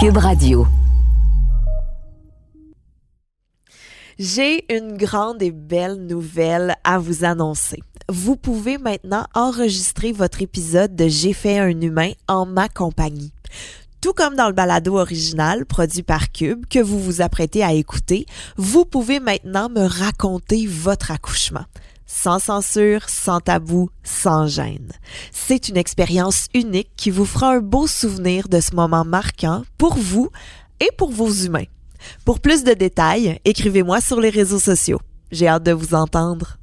Cube Radio. J'ai une grande et belle nouvelle à vous annoncer. Vous pouvez maintenant enregistrer votre épisode de J'ai fait un humain en ma compagnie. Tout comme dans le balado original produit par Cube que vous vous apprêtez à écouter, vous pouvez maintenant me raconter votre accouchement. Sans censure, sans tabou, sans gêne. C'est une expérience unique qui vous fera un beau souvenir de ce moment marquant pour vous et pour vos humains. Pour plus de détails, écrivez-moi sur les réseaux sociaux. J'ai hâte de vous entendre.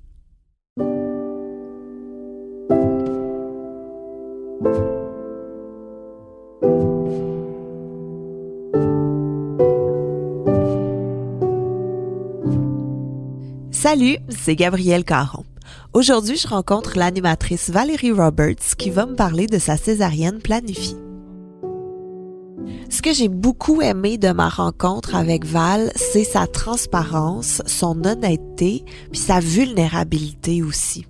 Salut, c'est Gabrielle Caron. Aujourd'hui, je rencontre l'animatrice Valérie Roberts qui va me parler de sa césarienne planifiée. Ce que j'ai beaucoup aimé de ma rencontre avec Val, c'est sa transparence, son honnêteté, puis sa vulnérabilité aussi.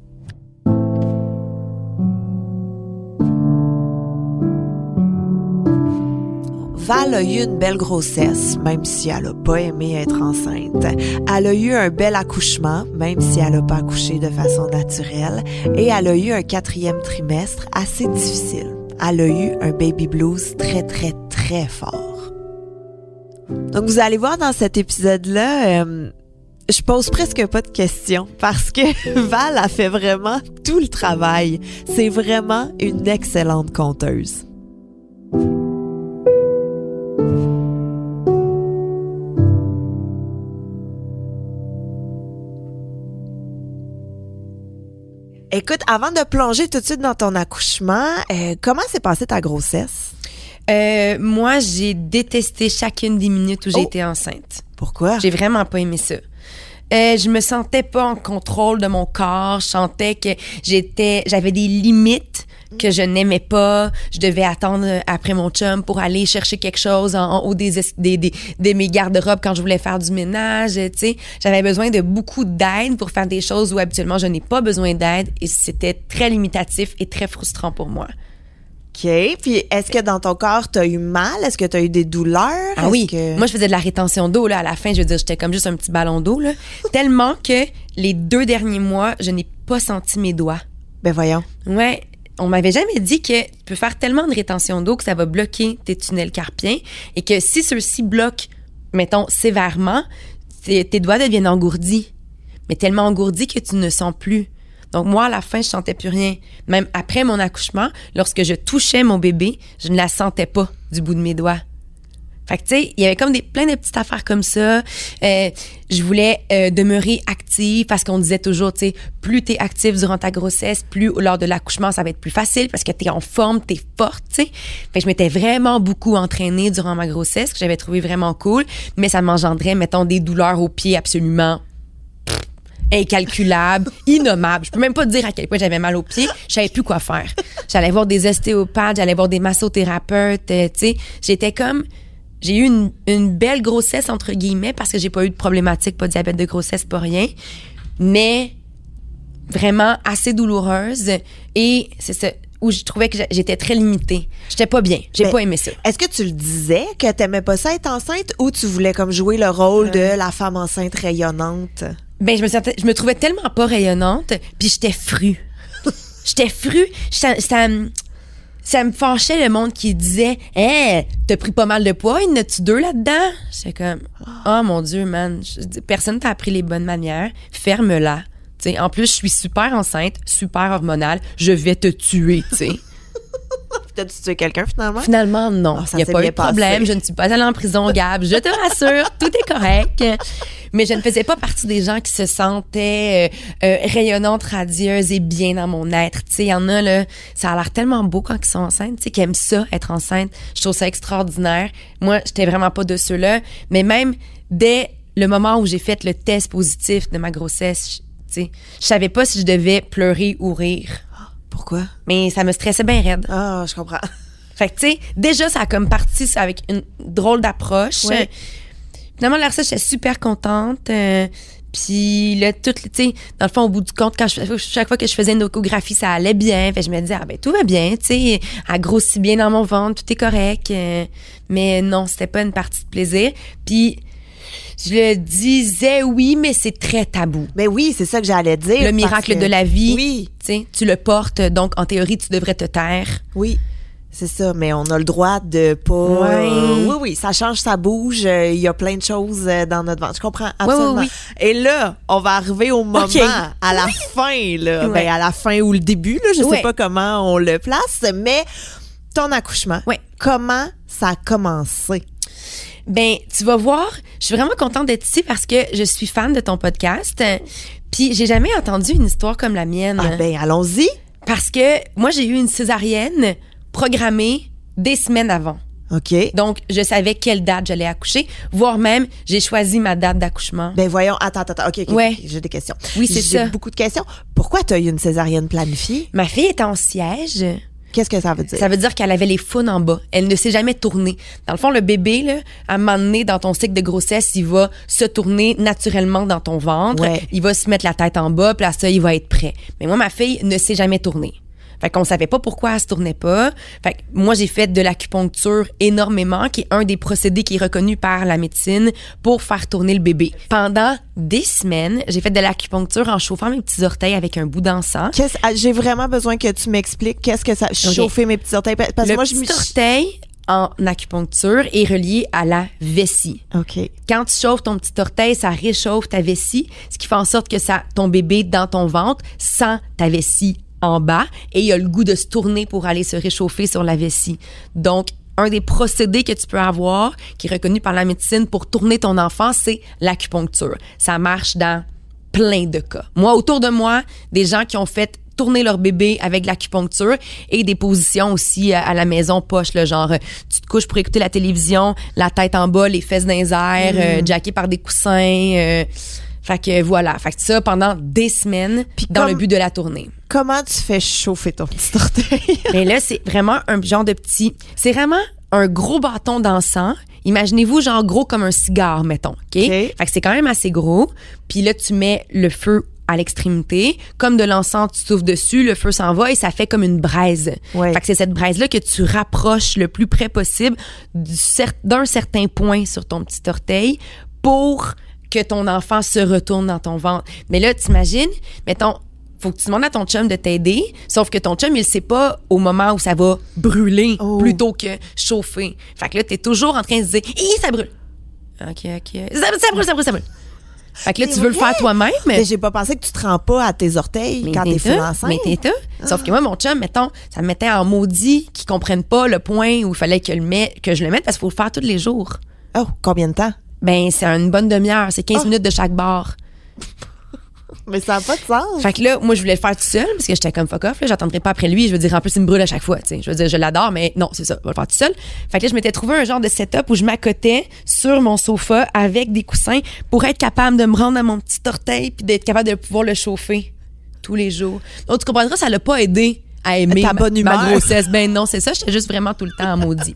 Val a eu une belle grossesse, même si elle a pas aimé être enceinte. Elle a eu un bel accouchement, même si elle a pas accouché de façon naturelle. Et elle a eu un quatrième trimestre assez difficile. Elle a eu un baby blues très, très, très fort. Donc, vous allez voir dans cet épisode-là, euh, je pose presque pas de questions parce que Val a fait vraiment tout le travail. C'est vraiment une excellente conteuse. Écoute, avant de plonger tout de suite dans ton accouchement, euh, comment s'est passée ta grossesse? Euh, moi, j'ai détesté chacune des minutes où j'ai Oh. été enceinte. Pourquoi? J'ai vraiment pas aimé ça. Euh, je me sentais pas en contrôle de mon corps. Je sentais que j'étais, j'avais des limites que je n'aimais pas. Je devais attendre après mon chum pour aller chercher quelque chose en, en haut des, es- des, des, de mes garde-robes quand je voulais faire du ménage. Tu sais, j'avais besoin de beaucoup d'aide pour faire des choses où habituellement je n'ai pas besoin d'aide et c'était très limitatif et très frustrant pour moi. OK. Puis, est-ce que dans ton corps, t'as eu mal? Est-ce que t'as eu des douleurs? Ah oui. que- Moi, je faisais de la rétention d'eau, là. À la fin, je veux dire, j'étais comme juste un petit ballon d'eau, là. Tellement que les deux derniers mois, je n'ai pas senti mes doigts. Ben voyons. Ouais. On m'avait jamais dit que tu peux faire tellement de rétention d'eau que ça va bloquer tes tunnels carpiens et que si ceux-ci bloquent, mettons, sévèrement, tes, doigts deviennent engourdis. Mais tellement engourdis que tu ne sens plus. Donc moi, à la fin, je sentais plus rien. Même après mon accouchement, lorsque je touchais mon bébé, je ne la sentais pas du bout de mes doigts. Fait que, tu sais, il y avait comme des, plein de petites affaires comme ça. Euh, je voulais euh, demeurer active parce qu'on disait toujours, tu sais, plus t'es active durant ta grossesse, plus lors de l'accouchement, ça va être plus facile parce que t'es en forme, t'es forte, tu sais. Fait que je m'étais vraiment beaucoup entraînée durant ma grossesse, que j'avais trouvé vraiment cool, mais ça m'engendrait, mettons, des douleurs aux pieds absolument pff, incalculables, innommables. Je peux même pas te dire à quel point j'avais mal aux pieds. Je savais plus quoi faire. J'allais voir des ostéopathes, j'allais voir des massothérapeutes, euh, tu sais. J'étais comme j'ai eu une, une belle grossesse entre guillemets parce que j'ai pas eu de problématique, pas de diabète de grossesse, pas rien, mais vraiment assez douloureuse et c'est ça où je trouvais que j'étais très limitée. J'étais pas bien, j'ai pas aimé ça. Est-ce que tu le disais que t'aimais pas ça être enceinte ou tu voulais comme jouer le rôle de la femme enceinte rayonnante? Ben je me sentais, je me trouvais tellement pas rayonnante, puis j'étais fru. j'étais fru, ça, ça me fâchait le monde qui disait "Eh, t'as pris pas mal de poids, il y en a-tu deux là-dedans J'étais comme "Oh mon dieu, man, personne t'a appris les bonnes manières, ferme-la." En plus, je suis super enceinte, super hormonale, je vais te tuer, tu. T'as-tu tué quelqu'un finalement? Finalement, non. Ah, Il n'y a pas eu de problème. passé. Je ne suis pas allée en prison, Gab. Je te rassure, tout est correct. Mais je ne faisais pas partie des gens qui se sentaient euh, euh, rayonnantes, radieuses et bien dans mon être. Tu sais, il y en a, là, ça a l'air tellement beau quand ils sont enceintes, tu sais, qui aiment ça, être enceinte. Je trouve ça extraordinaire. Moi, j'étais vraiment pas de ceux-là. Mais même dès le moment où j'ai fait le test positif de ma grossesse, je- je savais pas si je devais pleurer ou rire. Pourquoi? Mais ça me stressait bien raide. Ah, je comprends. Fait que, tu sais, déjà, ça a comme parti ça, avec une drôle d'approche. Ouais. Finalement, la recette, j'étais super contente. euh, Puis là, tout, tu sais, dans le fond, au bout du compte, quand je, chaque fois que je faisais une échographie, ça allait bien. Fait que je me disais, ah ben tout va bien, tu sais, elle grossit bien dans mon ventre, tout est correct. Euh, mais non, c'était pas une partie de plaisir. Puis je le disais oui, mais c'est très tabou. Mais oui, c'est ça que j'allais dire. Le miracle que- de la vie, Oui, tu le portes, donc en théorie, tu devrais te taire. oui. C'est ça, mais on a le droit de pas. Ouais. euh, oui, oui, ça change, ça bouge. euh, Il y a plein de choses euh, dans notre ventre. Je comprends absolument. oui, Et là, on va arriver au moment, à la fin, là. Ben, à la fin ou le début, là. Je sais pas comment on le place, mais ton accouchement. Comment ça a commencé? Ben, tu vas voir, je suis vraiment contente d'être ici parce que je suis fan de ton podcast. Puis j'ai jamais entendu une histoire comme la mienne. Ah, ben, allons-y. Parce que moi, j'ai eu une césarienne programmée des semaines avant. OK. Donc, je savais quelle date j'allais accoucher, voire même, j'ai choisi ma date d'accouchement. Ben voyons, attends, attends, attends. OK, OK, Ouais. ok, j'ai des questions. Oui, c'est J'ai ça. beaucoup de questions. Pourquoi tu as eu une césarienne planifiée? Ma fille était en siège. Qu'est-ce que ça veut dire? Ça veut dire qu'elle avait les faunes en bas. Elle ne s'est jamais tournée. Dans le fond, le bébé, là, à un moment donné, dans ton cycle de grossesse, il va se tourner naturellement dans ton ventre. Ouais. Il va se mettre la tête en bas, puis là, ça, il va être prêt. Mais moi, ma fille ne s'est jamais tournée. Fait qu'on savait pas pourquoi elle se tournait pas. Fait que moi, j'ai fait de l'acupuncture énormément, qui est un des procédés qui est reconnu par la médecine pour faire tourner le bébé. Pendant des semaines, j'ai fait de l'acupuncture en chauffant mes petits orteils avec un bout d'encens. Qu'est-ce- ah, J'ai vraiment besoin que tu m'expliques qu'est-ce que ça. Chauffer mes petits orteils. Parce que le moi, je petit me. orteil en acupuncture est relié à la vessie. OK. Quand tu chauffes ton petit orteil, ça réchauffe ta vessie, ce qui fait en sorte que ça, ton bébé dans ton ventre sent ta vessie en bas et il a le goût de se tourner pour aller se réchauffer sur la vessie. Donc, un des procédés que tu peux avoir, qui est reconnu par la médecine pour tourner ton enfant, c'est l'acupuncture. Ça marche dans plein de cas. Moi, autour de moi, des gens qui ont fait tourner leur bébé avec l'acupuncture et des positions aussi à, à la maison poche le genre euh, tu te couches pour écouter la télévision la tête en bas les fesses dans les airs euh, jacké par des coussins euh, fait que voilà fait que ça pendant des semaines Puis dans comme- le but de la tournée Comment tu fais chauffer ton petit orteil? mais là, c'est vraiment un genre de petit. C'est vraiment un gros bâton d'encens. Imaginez-vous, genre gros comme un cigare, mettons. OK? Fait que c'est quand même assez gros. Puis là, tu mets le feu à l'extrémité. Comme de l'encens, tu souffles dessus, le feu s'en va et ça fait comme une braise. Ouais. Fait que c'est cette braise-là que tu rapproches le plus près possible d'un certain point sur ton petit orteil pour que ton enfant se retourne dans ton ventre. Mais là, t'imagines, mettons, faut que tu demandes à ton chum de t'aider, sauf que ton chum, il sait pas au moment où ça va brûler Oh. plutôt que chauffer. Fait que là, t'es toujours en train de se dire, Hi, ça brûle. OK, OK. Ça, ça brûle, ça brûle, ça brûle. Fait que là, tu veux le faire toi-même. Mais j'ai pas pensé que tu te rends pas à tes orteils quand t'es full enceinte. Mais t'es ça. Sauf que moi, mon chum, mettons, ça me mettait en maudit qu'ils comprennent pas le point où il fallait que, le met- que je le mette parce qu'il faut le faire tous les jours. Oh, combien de temps? Ben, c'est une bonne demi-heure. C'est 15 Ah. minutes de chaque barre. Mais ça n'a pas de sens. Fait que là, moi, je voulais le faire tout seul parce que j'étais comme fuck off. J'attendrai pas après lui. Je veux dire, en plus, il me brûle à chaque fois. Tu sais, je veux dire, je l'adore, mais non, c'est ça. Je vais le faire tout seul. Fait que là, je m'étais trouvé un genre de setup où je m'accotais sur mon sofa avec des coussins pour être capable de me rendre à mon petit orteil puis d'être capable de pouvoir le chauffer tous les jours. Donc, tu comprendras, ça l'a pas aidé à aimer Ta ma, bonne ma humeur. grossesse. Ben non, c'est ça. J'étais juste vraiment tout le temps en maudit.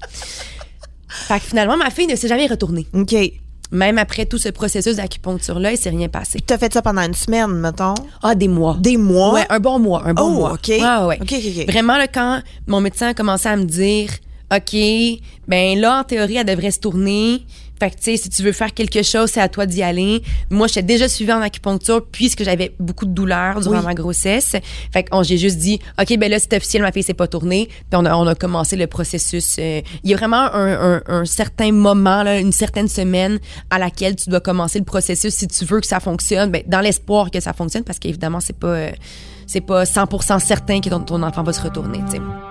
fait que finalement, ma fille ne s'est jamais retournée. OK. Même après tout ce processus d'acupuncture-là, il s'est rien passé. Tu as fait ça pendant une semaine, mettons? Ah, des mois. Des mois? Ouais, un bon mois, un bon Oh, mois. OK. Ouais, ouais, ouais. OK, OK, OK. Vraiment, là, quand mon médecin a commencé à me dire, OK, ben là, en théorie, elle devrait se tourner. Fait que, tu sais, si tu veux faire quelque chose, c'est à toi d'y aller. Moi, j'étais déjà suivie en acupuncture puisque j'avais beaucoup de douleurs durant Oui. ma grossesse. Fait qu'on, j'ai juste dit, OK, ben là, c'est officiel, ma fille s'est pas tournée. Puis on a, on a commencé le processus. euh, il y a vraiment un, un, un certain moment, là, une certaine semaine à laquelle tu dois commencer le processus si tu veux que ça fonctionne, ben, dans l'espoir que ça fonctionne parce qu'évidemment, c'est pas, euh, c'est pas 100% certain que ton, ton enfant va se retourner, tu sais.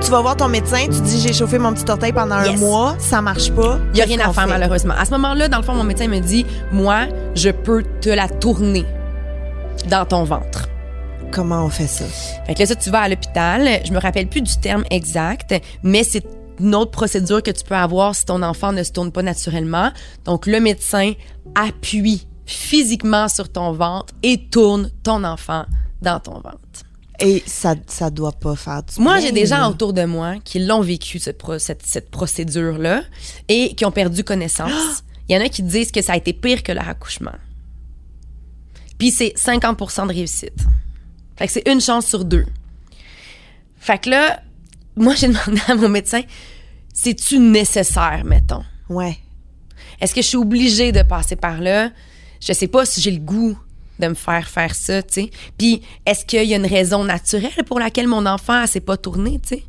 Tu vas voir ton médecin, tu dis j'ai chauffé mon petit orteil pendant un mois, ça marche pas. Il y a rien à faire fait? malheureusement. À ce moment-là, dans le fond, mon médecin me dit, moi, je peux te la tourner dans ton ventre. Comment on fait ça? Fait que là, ça, tu vas à l'hôpital. Je me rappelle plus du terme exact, mais c'est une autre procédure que tu peux avoir si ton enfant ne se tourne pas naturellement. Donc, le médecin appuie physiquement sur ton ventre et tourne ton enfant dans ton ventre. Et ça, ça doit pas faire du Moi, j'ai des gens autour de moi qui l'ont vécu, cette, pro- cette, cette procédure-là, et qui ont perdu connaissance. Il y en a qui disent que ça a été pire que leur accouchement. Puis c'est 50% de réussite. Fait que c'est une chance sur deux. Fait que là, moi, j'ai demandé à mon médecin, c'est-tu nécessaire, mettons? Ouais. Est-ce que je suis obligée de passer par là? Je sais pas si j'ai le goût de me faire faire ça, tu sais. Puis, est-ce qu'il y a une raison naturelle pour laquelle mon enfant, s'est pas tournée, tu sais?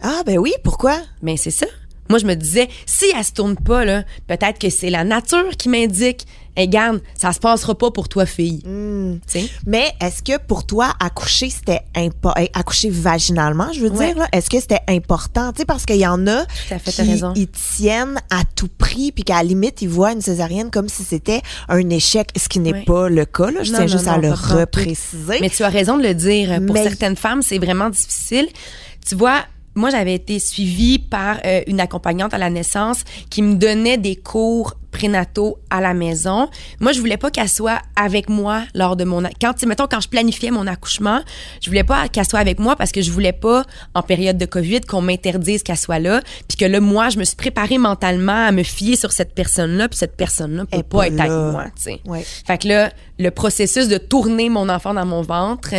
Ah, ben oui, pourquoi? Mais c'est ça. Moi, je me disais, si elle se tourne pas, là, peut-être que c'est la nature qui m'indique, hey, garde, ça se passera pas pour toi, fille. Hmm. Mais est-ce que pour toi, accoucher, c'était important, accoucher vaginalement, je veux Ouais. dire, là, est-ce que c'était important? Parce qu'il y en a fait, qui t'as raison. ils tiennent à tout prix, puis qu'à la limite, ils voient une césarienne comme si c'était un échec, ce qui n'est Ouais. pas le cas, là. Je Non, tiens non, juste à le repréciser. Mais tu as raison de le dire. Pour Mais- certaines femmes, c'est vraiment difficile. Tu vois, moi, j'avais été suivie par euh, une accompagnante à la naissance qui me donnait des cours prénataux à la maison. Moi, je voulais pas qu'elle soit avec moi lors de mon quand mettons quand je planifiais mon accouchement, je voulais pas qu'elle soit avec moi parce que je voulais pas en période de Covid qu'on m'interdise qu'elle soit là, puis que là moi, je me suis préparée mentalement à me fier sur cette personne-là, puis cette personne-là peut pas, pas être là. avec moi, tu sais. Ouais. Fait que là, le processus de tourner mon enfant dans mon ventre,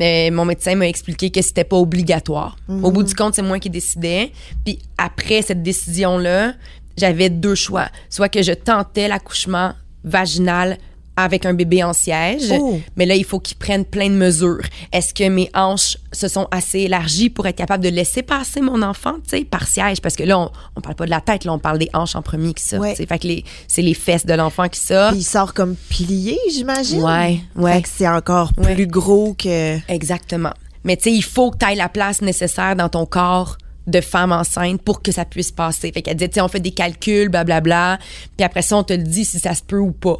euh, mon médecin m'a expliqué que c'était pas obligatoire. Au bout du compte, c'est moi qui décidais. Puis après cette décision-là, j'avais deux choix. Soit que je tentais l'accouchement vaginal avec un bébé en siège, Oh. mais là, il faut qu'il prenne plein de mesures. Est-ce que mes hanches se sont assez élargies pour être capable de laisser passer mon enfant, tu sais, par siège? Parce que là, on, on parle pas de la tête, là, on parle des hanches en premier qui sortent. Ouais. Fait que les- c'est les fesses de l'enfant qui sortent. Il sort comme plié, j'imagine. Ouais, ouais. Fait que c'est encore Ouais. plus gros que. Exactement. Mais tu sais, il faut que tu aies la place nécessaire dans ton corps de femme enceinte pour que ça puisse passer. Fait qu'elle disait, on fait des calculs, blablabla, puis après ça, on te le dit si ça se peut ou pas.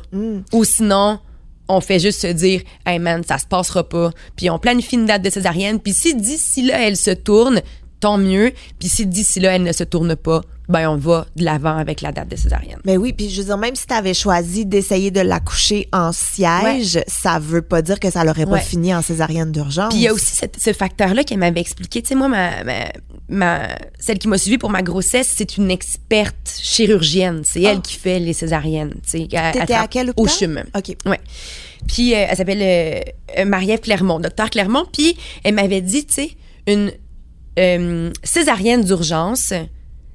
Ou sinon, on fait juste se dire, hey man, ça se passera pas. Puis on planifie une date de césarienne, puis si d'ici là, elle se tourne, tant mieux. Puis si d'ici là, elle ne se tourne pas, ben on va de l'avant avec la date de césarienne. Mais oui, puis je veux dire, même si tu avais choisi d'essayer de l'accoucher en siège, ça veut pas dire que ça l'aurait pas Ouais. fini en césarienne d'urgence. Puis il y a aussi cette- ce facteur-là qu'elle m'avait expliqué. Tu sais, moi, ma, ma, ma- celle qui m'a suivie pour ma grossesse, c'est une experte chirurgienne. C'est elle Ah. qui fait les césariennes. Tu sais, à tra- quel Au? CHUM. OK. Ouais. Puis euh, elle s'appelle euh, euh, Marie-Ève Clermont, docteur Clermont. Puis elle m'avait dit, tu sais, une euh, césarienne d'urgence,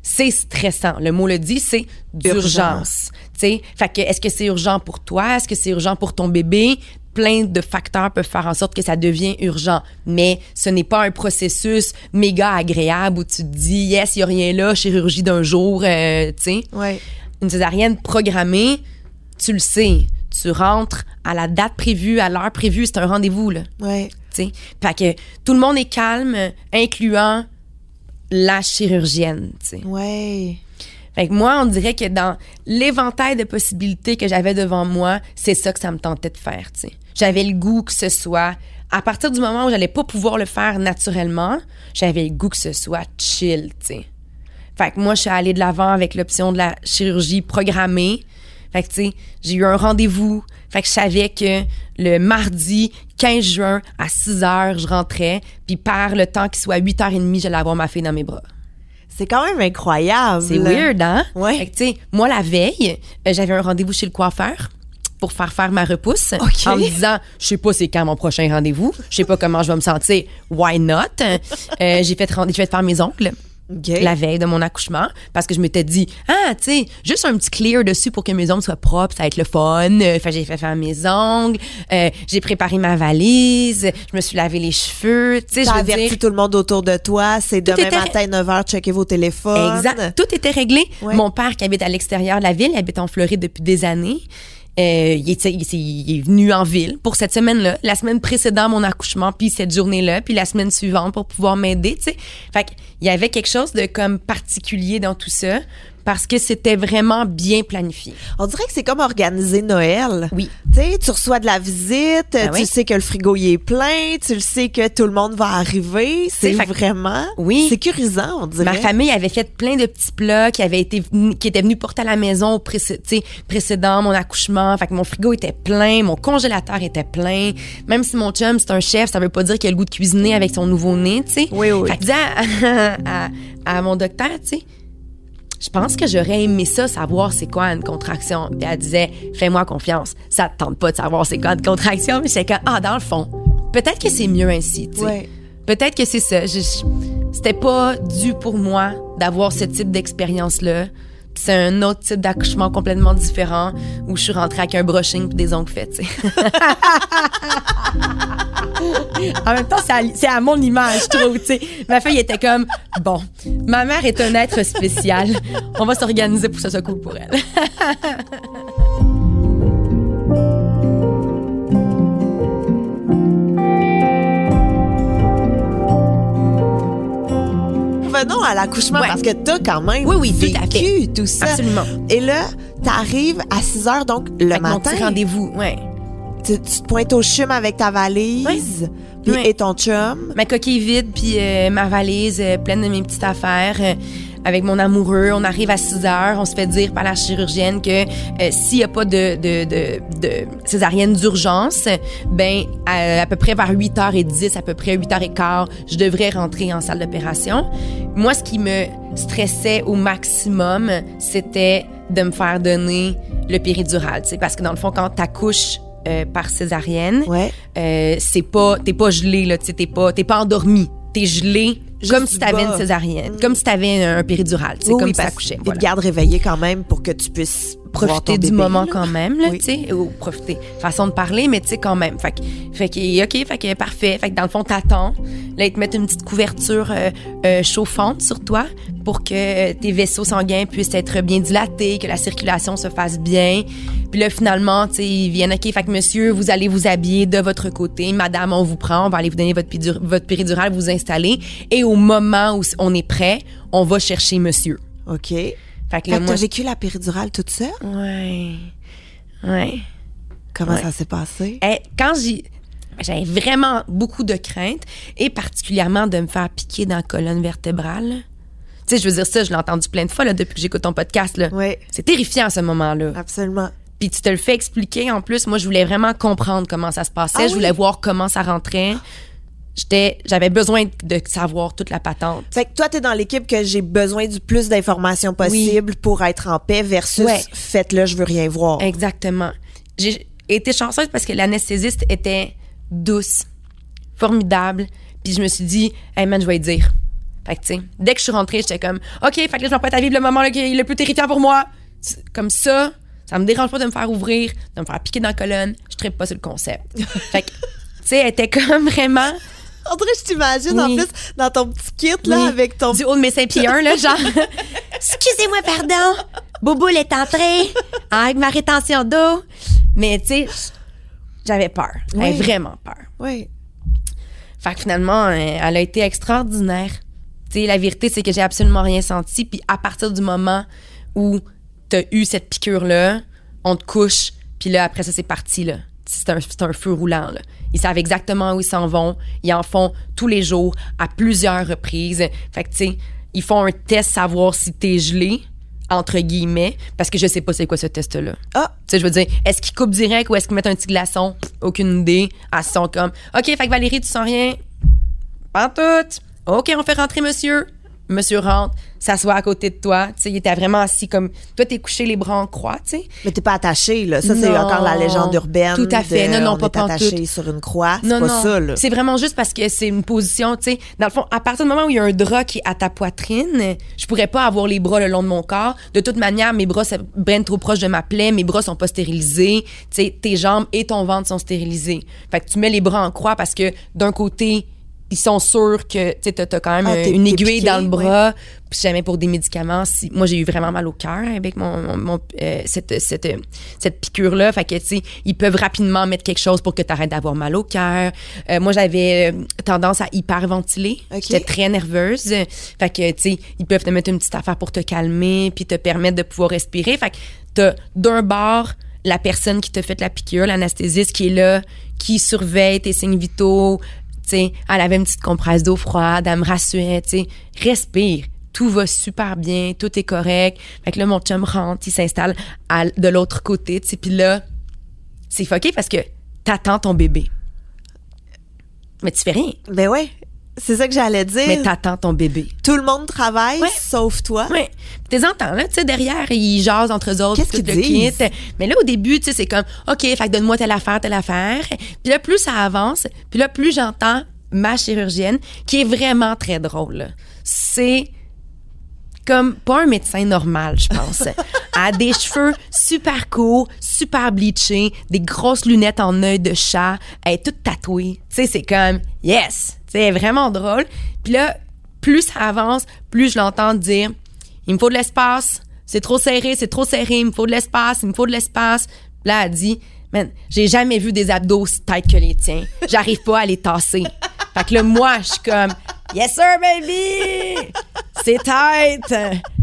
c'est stressant. Le mot le dit, c'est d'urgence. Tu sais, fait que est-ce que c'est urgent pour toi? Est-ce que c'est urgent pour ton bébé? Plein de facteurs peuvent faire en sorte que ça devient urgent. Mais ce n'est pas un processus méga agréable où tu te dis, yes, il n'y a rien là, chirurgie d'un jour, euh, tu sais Ouais. une césarienne programmée, tu le sais. Tu rentres à la date prévue, à l'heure prévue, c'est un rendez-vous, là. Ouais. tu sais. Fait que tout le monde est calme, incluant la chirurgienne, tu sais. Ouais. Fait que moi, on dirait que dans l'éventail de possibilités que j'avais devant moi, c'est ça que ça me tentait de faire, tu sais. J'avais le goût que ce soit, à partir du moment où j'allais pas pouvoir le faire naturellement, j'avais le goût que ce soit chill, tu sais. Fait que moi, je suis allée de l'avant avec l'option de la chirurgie programmée. Fait que, tu sais, j'ai eu un rendez-vous. Fait que je savais que le mardi 15 juin à 6 heures, je rentrais. Puis par le temps qu'il soit 8h30, j'allais avoir ma fille dans mes bras. C'est quand même incroyable. C'est weird, hein? Ouais. Fait que, tu sais, moi, la veille, euh, j'avais un rendez-vous chez le coiffeur pour faire faire ma repousse. En me disant, je sais pas c'est quand mon prochain rendez-vous. Je sais pas comment je vais me sentir. Why not? Euh, j'ai fait, j'ai fait faire mes ongles La veille de mon accouchement parce que je m'étais dit ah tu sais juste un petit clear dessus pour que mes ongles soient propres ça va être le fun Euh, fait que j'ai fait faire mes ongles euh, j'ai préparé ma valise je me suis lavé les cheveux tu sais je averti dire tout le monde autour de toi. C'est demain était- matin, 9h, checkez vos téléphones. Exact. Tout était réglé. Ouais. Mon père, qui habite à l'extérieur de la ville, il habite en Floride depuis des années. Euh, il, était- il il est venu en ville pour cette semaine-là, la semaine précédente mon accouchement, puis cette journée-là, puis la semaine suivante pour pouvoir m'aider, tu sais. Fait qu'il y avait quelque chose de comme particulier dans tout ça. Parce que c'était vraiment bien planifié. On dirait que c'est comme organiser Noël. Oui. Tu sais, tu reçois de la visite, Ben tu oui. sais que le frigo il est plein, tu le sais que tout le monde va arriver. C'est vraiment Oui. sécurisant, on dirait. Ma famille avait fait plein de petits plats qui avaient été qui étaient venus porter à la maison au précédent mon accouchement. Fait que mon frigo était plein, mon congélateur était plein. Même si mon chum c'est un chef, ça veut pas dire qu'il a le goût de cuisiner avec son nouveau-né, tu sais. Oui, oui. Fait que à- à mon docteur, tu sais, je pense que j'aurais aimé ça, savoir c'est quoi une contraction. Puis elle disait, fais-moi confiance. Ça te tente pas de savoir c'est quoi une contraction. Mais j'étais comme, ah, dans le fond, peut-être que c'est mieux ainsi, tu sais. Ouais. Peut-être que c'est ça. Je- je- C'était pas dû pour moi d'avoir ce type d'expérience-là. C'est un autre type d'accouchement complètement différent où je suis rentrée avec un brushing puis des ongles faits, en même temps, c'est à, à mon image, je trouve, tu sais. Ma fille était comme, bon, ma mère est un être spécial. On va s'organiser pour que ça soit cool pour elle. Revenons à l'accouchement Ouais. parce que t'as quand même Oui, oui, tout vécu tout ça. Absolument. Et là, t'arrives à 6 heures, donc le Avec matin. rendez-vous, ouais. Tu, tu te pointes au chum avec ta valise puis- et ton chum. ma coquille vide puis euh, ma valise euh, pleine de mes petites affaires euh, avec mon amoureux. On arrive à 6 heures, on se fait dire par la chirurgienne que euh, s'il y a pas de, de, de, de césarienne d'urgence, ben à, à peu près vers 8h10, à peu près 8h15, je devrais rentrer en salle d'opération. Moi, ce qui me stressait au maximum, c'était de me faire donner le péridural, parce que dans le fond, quand t'accouches euh, par césarienne, Ouais. euh, c'est pas t'es pas gelé là t'es pas t'es pas endormi t'es gelé comme si t'avais une césarienne comme si t'avais un, un péridural c'est Oui, comme oui, si t'accouchais voilà. te gardent réveillé quand même pour que tu puisses profiter du bébé, moment là. quand même là Oui. tu sais ou profiter façon de parler mais tu sais quand même fait que fait que ok fait que parfait fait que dans le fond t'attends là ils te mettent une petite couverture euh, euh, chauffante sur toi pour que tes vaisseaux sanguins puissent être bien dilatés que la circulation se fasse bien puis là finalement tu sais ils viennent ok fait que monsieur vous allez vous habiller de votre côté madame on vous prend on va aller vous donner votre pédur- votre péridurale vous installer et au moment où on est prêt on va chercher monsieur OK. Fait que Fait là que moi t'as vécu la péridurale toute seule? ouais ouais Comment Ouais. ça s'est passé? Eh, quand j'ai j'avais vraiment beaucoup de crainte et particulièrement de me faire piquer dans la colonne vertébrale. Tu sais, je veux dire ça, je l'ai entendu plein de fois là, depuis que j'écoute ton podcast. Là. Oui, C'est terrifiant à ce moment-là. absolument. Puis tu te le fais expliquer en plus. Moi, je voulais vraiment comprendre comment ça se passait. Ah je voulais oui? voir comment ça rentrait. J'étais, j'avais besoin de savoir toute la patente. Fait que toi, t'es dans l'équipe que j'ai besoin du plus d'informations possible pour être en paix versus Ouais. faites-le, je veux rien voir. Exactement. J'ai été chanceuse parce que l'anesthésiste était douce, formidable. Puis je me suis dit, hey man, je vais dire. Fait que, tu sais, dès que je suis rentrée, j'étais comme, OK, fait que là, je m'apprête à vivre le moment là, qui est le plus terrifiant pour moi. Comme ça, ça me dérange pas de me faire ouvrir, de me faire piquer dans la colonne. Je tripe pas sur le concept. fait que, tu sais, elle était comme vraiment André, je t'imagine en plus dans ton petit kit là Oui. avec ton du haut de mes seins pieds un, là, genre. Excusez-moi, pardon. Boboule est entrée avec ma rétention d'eau. Mais, tu sais, j'avais peur. J'avais Oui. vraiment peur. Oui. Fait que finalement, euh, elle a été extraordinaire. Tu sais, la vérité, c'est que j'ai absolument rien senti. Puis à partir du moment où t'as eu cette piqûre-là, on te couche, puis là, après ça, c'est parti, là. C'est un, un feu roulant, là. Ils savent exactement où ils s'en vont. Ils en font tous les jours, à plusieurs reprises. Fait que, tu sais, ils font un test savoir si t'es gelé, entre guillemets, parce que je sais pas c'est quoi ce test-là. Ah, Tu sais, je veux dire, est-ce qu'ils coupent direct ou est-ce qu'ils mettent un petit glaçon? Pff, Aucune idée. Elles sont comme, OK, fait que Valérie, tu sens rien? Pas en tout. OK, on fait rentrer monsieur. Monsieur rentre, s'assoit à côté de toi. Tu sais, il était vraiment assis comme, toi, t'es couché les bras en croix, tu sais. mais t'es pas attaché là. Ça c'est encore la légende urbaine. Tout à fait. de- Non, non, on pas est attaché pantoute. sur une croix. C'est Non, pas non. ça là. C'est vraiment juste parce que c'est une position, tu sais. Dans le fond, à partir du moment où il y a un drap qui est à ta poitrine, je pourrais pas avoir les bras le long de mon corps. De toute manière, mes bras se prennent trop proche de ma plaie, mes bras sont pas stérilisés. Tu sais, tes jambes et ton ventre sont stérilisés. Fait que tu mets les bras en croix parce que d'un côté, ils sont sûrs que tu t'as quand même Ah, une aiguille piqué, dans le bras. Puis jamais pour des médicaments. Si, moi, j'ai eu vraiment mal au cœur avec mon, mon- mon, euh, cette, cette, cette piqûre-là. Fait que, tu sais, ils peuvent rapidement mettre quelque chose pour que tu arrêtes d'avoir mal au cœur. Euh, moi, j'avais euh, tendance à hyperventiler. Ok. J'étais très nerveuse. Fait que, tu sais, ils peuvent te mettre une petite affaire pour te calmer puis te permettre de pouvoir respirer. Fait que t'as d'un bord la personne qui te fait la piqûre, l'anesthésiste qui est là, qui surveille tes signes vitaux. Elle avait une petite compresse d'eau froide, elle me rassurait, tu sais, respire. Tout va super bien, tout est correct. Fait que là, mon chum rentre, il s'installe de l'autre côté, tu sais, puis là, c'est fucké parce que t'attends ton bébé. Mais tu fais rien. Ben ouais, c'est ça que j'allais dire. Mais t'attends ton bébé. Tout le monde travaille, Ouais. sauf toi. Puis T'es entends, là, tu sais, derrière, ils jasent entre eux autres. Qu'est-ce qu'ils disent? kit. Mais là, au début, tu sais, c'est comme, OK, fait que donne-moi telle affaire, telle affaire. Puis là, plus ça avance, puis là, plus j'entends ma chirurgienne, qui est vraiment très drôle. C'est comme pas un médecin normal, je pense. Elle a des cheveux super courts, super bleachés, des grosses lunettes en œil de chat, elle est toute tatouée. Tu sais, c'est comme yes, c'est vraiment drôle. Puis là, plus ça avance, plus je l'entends dire il me faut de l'espace, c'est trop serré, c'est trop serré, il me faut de l'espace, il me faut de l'espace. Là, elle dit man, j'ai jamais vu des abdos aussi tight que les tiens. J'arrive pas à les tasser. Fait que là, moi, je suis comme Yes sir, baby! C'est tête!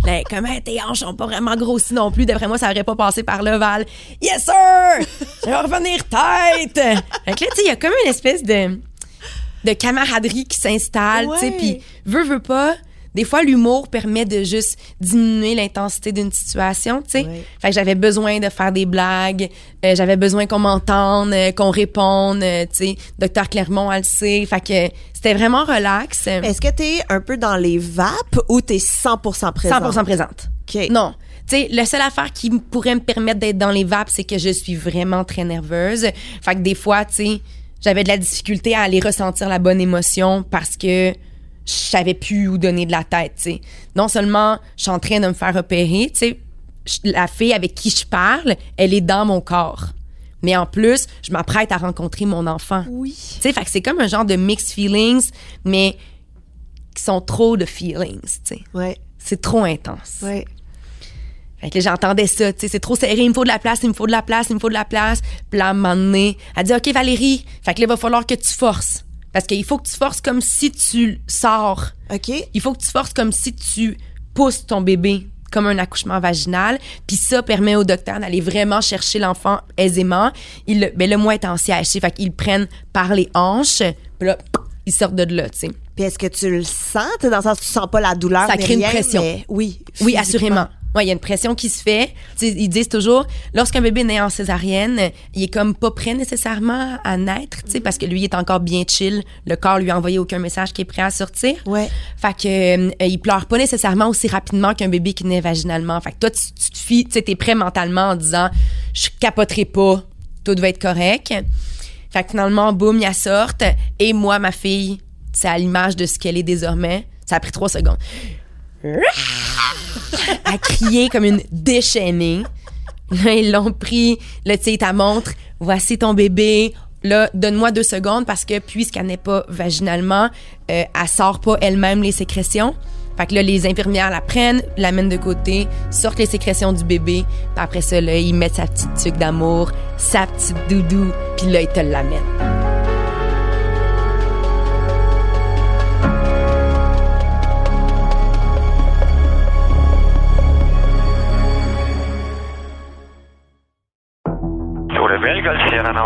Là, comment tes hanches sont pas vraiment grossies non plus. D'après moi, ça aurait pas passé par l'ovale. Yes sir! Je vais revenir tête! Fait que là, tu sais, il y a comme une espèce de, de camaraderie qui s'installe, tu sais, Ouais. puis veut, veut pas. Des fois, l'humour permet de juste diminuer l'intensité d'une situation, tu sais. Fait que j'avais besoin de faire des blagues, euh, j'avais besoin qu'on m'entende, euh, qu'on réponde, euh, tu sais. Docteur Clermont, elle le sait. Fait que c'était vraiment relax. Est-ce que t'es un peu dans les vapes ou t'es 100% présent? 100% présente. OK. Non. Tu sais, la seule affaire qui pourrait me permettre d'être dans les vapes, c'est que je suis vraiment très nerveuse. Fait que des fois, tu sais, j'avais de la difficulté à aller ressentir la bonne émotion parce que je savais plus où donner de la tête, tu sais. Non seulement je suis en train de me faire opérer, tu sais, la fille avec qui je parle, elle est dans mon corps. Mais en plus, je m'apprête à rencontrer mon enfant. Oui. Tu sais, fait que c'est comme un genre de mixed feelings, mais qui sont trop de feelings, tu sais. Ouais. C'est trop intense. Ouais. Fait que j'entendais ça, tu sais, c'est trop serré, il me faut de la place, il me faut de la place, il me faut de la place. Puis là, à un moment donné, elle dit, OK, Valérie, fait que là, il va falloir que tu forces. Parce qu'il faut que tu forces comme si tu sors. OK. Il faut que tu forces comme si tu pousses ton bébé comme un accouchement vaginal. Puis ça permet au docteur d'aller vraiment chercher l'enfant aisément. Il, ben, le moi est en siège, fait qu'ils le prennent par les hanches. Puis là, ils sortent de là, tu sais. Puis est-ce que tu le sens? T'es dans le sens tu sens pas la douleur? Ça crée une pression. mais oui. Oui, assurément. Ouais, il y a une pression qui se fait. Ils disent toujours, lorsqu'un bébé naît en césarienne, il est comme pas prêt nécessairement à naître, tu sais, parce que lui il est encore bien chill. Le corps lui a envoyé aucun message qui est prêt à sortir. Ouais. Fait que euh, il pleure pas nécessairement aussi rapidement qu'un bébé qui naît vaginalement. Fait que toi, tu, tu te fies, tu sais, t'es prêt mentalement en disant, je capoterai pas, tout va être correct. Fait que finalement, boum, il y a sorte. Et moi, ma fille, c'est à l'image de ce qu'elle est désormais. Ça a pris trois secondes à crier comme une déchaînée. Là, ils l'ont pris. Là, tu sais, t'a montre, voici ton bébé. Là, donne-moi deux secondes parce que puisqu'elle n'est pas vaginalement, euh, elle sort pas elle-même les sécrétions. Fait que là, les infirmières la prennent, l'amènent de côté, sortent les sécrétions du bébé. Puis après ça, là, ils mettent sa petite tuque d'amour, sa petite doudou, puis là, ils te l'amènent.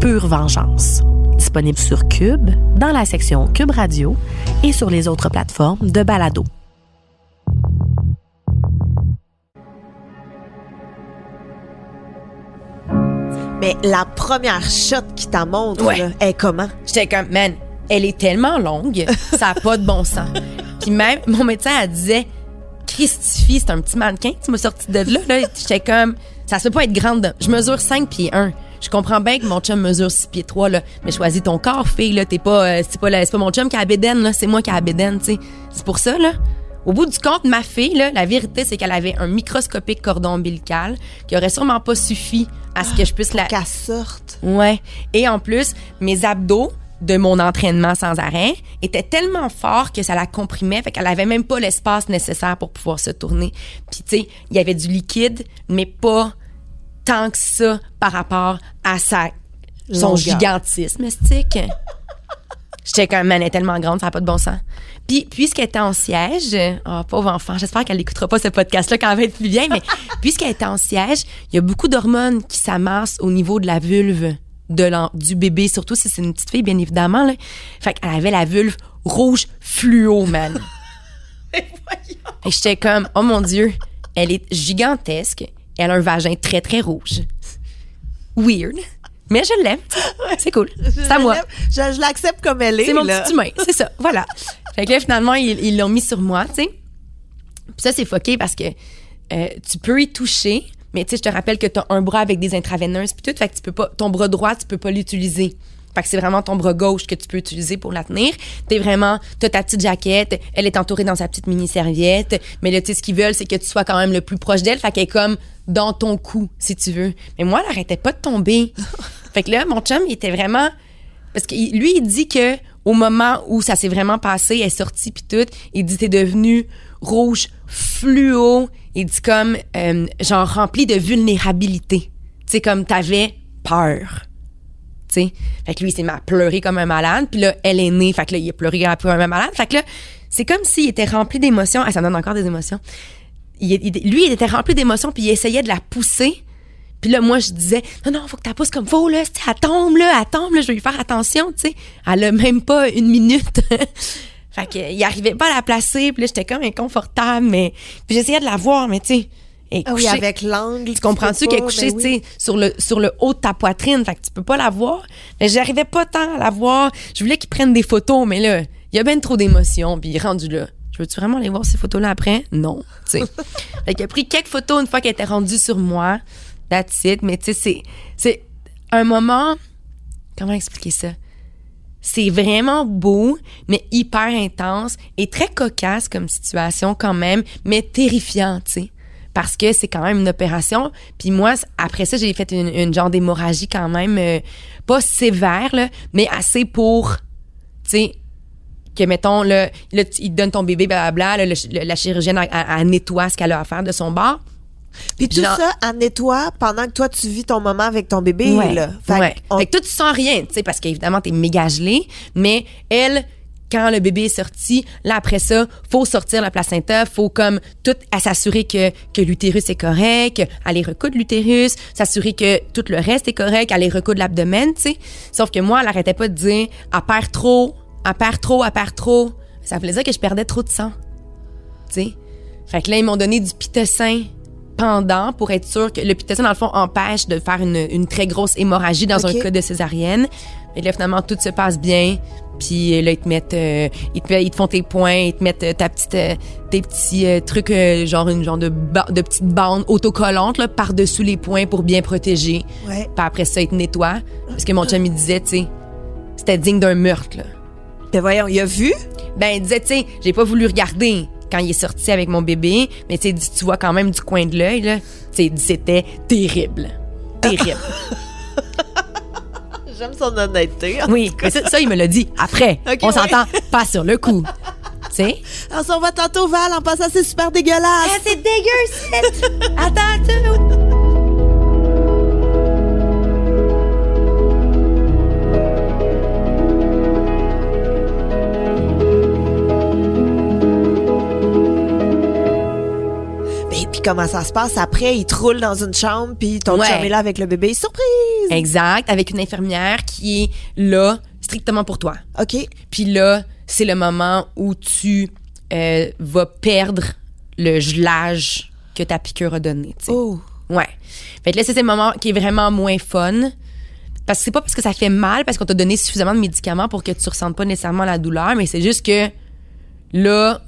pure vengeance. Disponible sur Cube, dans la section Cube Radio et sur les autres plateformes de Balado. Mais la première shot qui t'en montre, Ouais. là, est comment? J'étais comme, man, elle est tellement longue, ça a pas de bon sens. Puis même, mon médecin, elle disait, Christifie, c'est un petit mannequin, tu m'as sorti de là, là. J'étais comme, ça se peut pas être grande. Je mesure 5 pieds 1. Je comprends bien que mon chum mesure 6 pieds 3, là. Mais choisis ton corps, fille, là. T'es pas, euh, c'est pas, la- pas mon chum qui a la bédaine, là. C'est moi qui a la bédaine, tu sais. C'est pour ça, là. Au bout du compte, ma fille, là, la vérité, c'est qu'elle avait un microscopique cordon ombilical qui aurait sûrement pas suffi à ce que je puisse la, Qu'elle sorte. Ouais. Et en plus, mes abdos de mon entraînement sans arrêt étaient tellement forts que ça la comprimait, fait qu'elle avait même pas l'espace nécessaire pour pouvoir se tourner. Puis tu sais, il y avait du liquide, mais pas tant que ça par rapport à sa son Longueur. gigantisme, stick. J'étais comme, elle est tellement grande, ça n'a pas de bon sens. Puis, puisqu'elle était en siège, oh, pauvre enfant, j'espère qu'elle n'écoutera pas ce podcast-là quand elle va être plus vieille, mais puisqu'elle était en siège, il y a beaucoup d'hormones qui s'amassent au niveau de la vulve de du bébé, surtout si c'est une petite fille, bien évidemment. Là. Fait qu'elle avait la vulve rouge fluo, man. Et j'étais comme, oh mon Dieu, elle est gigantesque. Elle a un vagin très, très rouge. Weird. Mais je l'aime. C'est cool. C'est à moi. Je, je l'accepte comme elle est. C'est mon là. petit humain, c'est ça. Voilà. Fait que là, finalement, ils l'ont mis sur moi, tu sais. Puis ça, c'est fucké parce que euh, tu peux y toucher, mais tu sais, je te rappelle que tu as un bras avec des intraveineuses puis tout, fait que tu peux pas, ton bras droit, tu peux pas l'utiliser. Fait que c'est vraiment ton bras gauche que tu peux utiliser pour la tenir. T'es vraiment, t'as ta petite jaquette, elle est entourée dans sa petite mini serviette, mais là, tu sais, ce qu'ils veulent, c'est que tu sois quand même le plus proche d'elle, fait qu'elle est comme dans ton cou, si tu veux. Mais moi, elle arrêtait pas de tomber. fait que là, mon chum, il était vraiment, parce que lui, il dit que au moment où ça s'est vraiment passé, elle est sortie puis tout, il dit t'es devenu rouge fluo. Il dit comme euh, genre rempli de vulnérabilité. Tu sais comme t'avais peur. Fait que lui, il s'est mis à pleurer comme un malade. Puis là, elle est née. Fait que là, il a pleuré comme un malade. Fait que là, c'est comme s'il était rempli d'émotions. Ah, ça donne encore des émotions. Lui, il était rempli d'émotions puis il essayait de la pousser. Puis là, moi, je disais, non, non, faut que tu la pousses comme faut, là. Elle tombe, là, elle tombe, là, je vais lui faire attention, tu sais. Elle a même pas une minute. fait que, il arrivait pas à la placer, puis là, j'étais comme inconfortable, mais. Puis j'essayais de la voir, mais tu sais. Elle est Ah oui, avec l'angle. tu comprends-tu qu'elle est couchée, sur le, sur le haut de ta poitrine, fait que tu peux pas la voir. Mais j'arrivais pas tant à la voir. Je voulais qu'il prenne des photos, mais là, il y a bien trop d'émotions, puis il est rendu là. Je veux-tu vraiment aller voir ces photos-là après? Non, tu sais. fait qu'il a pris quelques photos une fois qu'elle était rendue sur moi. That's it. Mais tu sais, c'est, c'est un moment, comment expliquer ça? C'est vraiment beau, mais hyper intense et très cocasse comme situation quand même, mais terrifiant, tu sais. Parce que c'est quand même une opération. Puis moi, après ça, j'ai fait une, une genre d'hémorragie quand même, euh, pas sévère, là, mais assez pour, tu sais, que mettons, là, il te donne ton bébé, blablabla, là, le- le- la chirurgienne, elle, nettoie ce qu'elle a à faire de son bord. Puis tout Genre- ça en nettoie pendant que toi, tu vis ton moment avec ton bébé. Là. Fait ouais. Fait que toi, tu sens rien, tu sais, parce qu'évidemment, t'es méga gelé, mais elle, quand le bébé est sorti, là, après ça, faut sortir la placenta, faut comme tout à s'assurer que, que l'utérus est correct, aller recoudre l'utérus, s'assurer que tout le reste est correct, aller recoudre l'abdomen, tu sais. Sauf que moi, elle arrêtait pas de dire, elle perd trop, elle perd trop, elle perd trop. Ça voulait dire que je perdais trop de sang, tu sais. Fait que là, ils m'ont donné du pitocin pendant pour être sûr que le pitocin, dans le fond, empêche de faire une, une très grosse hémorragie dans un cas de césarienne. Et là, finalement, tout se passe bien. Puis euh, là, ils te mettent, euh, ils, te, ils te font tes points, ils te mettent euh, ta petite, euh, tes petits euh, trucs, genre une genre de, de petite bande autocollante là, par-dessus les points pour bien protéger. Ouais. Puis après ça, ils te nettoient. Parce que mon chum, il disait, tu sais, c'était digne d'un meurtre, là. Ben voyons, il a vu? Ben, il disait, tu sais, j'ai pas voulu regarder quand il est sorti avec mon bébé, mais tu tu vois quand même du coin de l'œil, là. Tu c'était terrible. Terrible. J'aime son honnêteté. oui, mais ça, ça, il me l'a dit après. On ouais. s'entend pas sur le coup. Tu sais? On s'en va tantôt, Val, en passant, c'est super dégueulasse. Ah, c'est dégueu, c'est. Attends, tu. Puis comment ça se passe après? Il te roule dans une chambre, puis ton Ouais. chum est là avec le bébé. Surprise! Exact, avec une infirmière qui est là strictement pour toi. OK. Puis là, c'est le moment où tu euh, vas perdre le gelage que ta piqûre a donné. tu sais. Oh. Ouais. Fait que là, c'est ce moment qui est vraiment moins fun. parce que c'est pas parce que ça fait mal, parce qu'on t'a donné suffisamment de médicaments pour que tu ressentes pas nécessairement la douleur, mais c'est juste que là,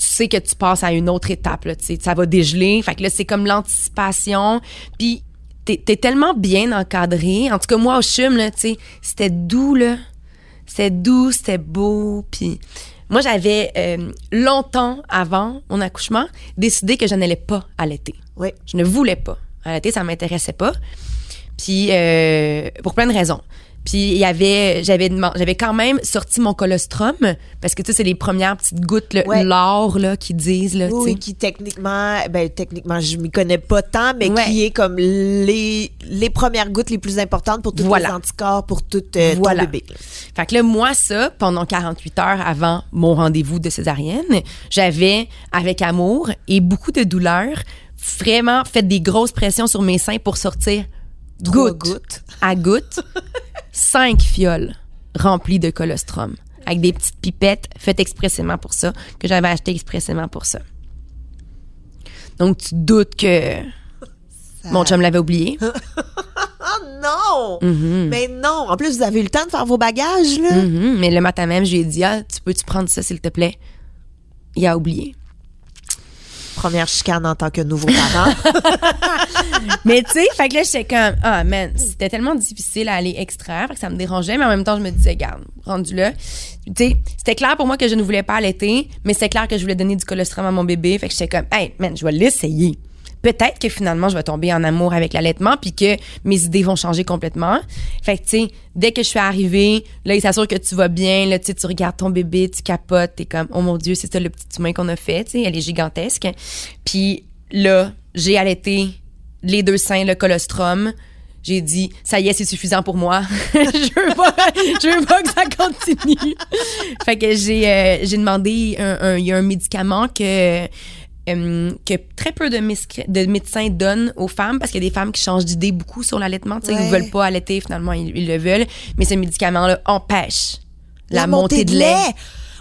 tu sais que tu passes à une autre étape, là, tu sais, ça va dégeler. Fait que là, c'est comme l'anticipation. Puis t'es es tellement bien encadré. En tout cas, moi, au CHUM, là, tu sais, c'était doux, là. C'était doux, c'était beau. Puis moi, j'avais euh, longtemps avant mon accouchement décidé que je n'allais pas allaiter. Oui. Je ne voulais pas allaiter, ça m'intéressait pas. Puis euh, pour plein de raisons. Puis il y avait j'avais quand même sorti mon colostrum parce que tu sais c'est les premières petites gouttes Ouais. l'or là qui disent là, Oui, qui techniquement, ben techniquement, je m'y connais pas tant, mais Ouais. qui est comme les, les premières gouttes les plus importantes pour tous Voilà. les anticorps, pour tout euh, Voilà. ton bébé. Fait que là, moi, ça, pendant 48 heures avant mon rendez-vous de césarienne, j'avais, avec amour et beaucoup de douleur, vraiment fait des grosses pressions sur mes seins pour sortir Trois goutte, gouttes. à goutte, cinq fioles remplies de colostrum avec des petites pipettes faites expressément pour ça, que j'avais acheté expressément pour ça. Donc, tu doutes que mon chum l'avait oublié. Oh non! Mhm. Mais non! En plus, vous avez eu le temps de faire vos bagages, là? Mhm. Mais le matin même, je lui ai dit, ah, tu peux-tu prendre ça, s'il te plaît? Il a oublié. Première chicane en tant que nouveau parent. Mais tu sais, fait que là, j'étais comme, ah, man, c'était tellement difficile à aller extraire, fait que ça me dérangeait, mais en même temps, je me disais, garde, rendu là. Tu sais, c'était clair pour moi que je ne voulais pas allaiter, mais c'était clair que je voulais donner du colostrum à mon bébé, fait que j'étais comme, hey, man, je vais l'essayer. Peut-être que finalement, je vais tomber en amour avec l'allaitement, puis que mes idées vont changer complètement. Fait que, tu sais, dès que je suis arrivée, là, il s'assure que tu vas bien, là, tu tu regardes ton bébé, tu capotes, t'es comme, oh mon Dieu, c'est ça le petit humain qu'on a fait, tu sais, elle est gigantesque. Puis là, j'ai allaité les deux seins, le colostrum. J'ai dit, ça y est, c'est suffisant pour moi. je veux pas, je veux pas que ça continue. fait que j'ai, euh, demandé il y a un médicament que, euh, que très peu de, médecins donnent aux femmes parce qu'il y a des femmes qui changent d'idée beaucoup sur l'allaitement. Ouais. Ils veulent pas allaiter, finalement, ils, ils le veulent. Mais ce médicament-là empêche la, montée, de lait.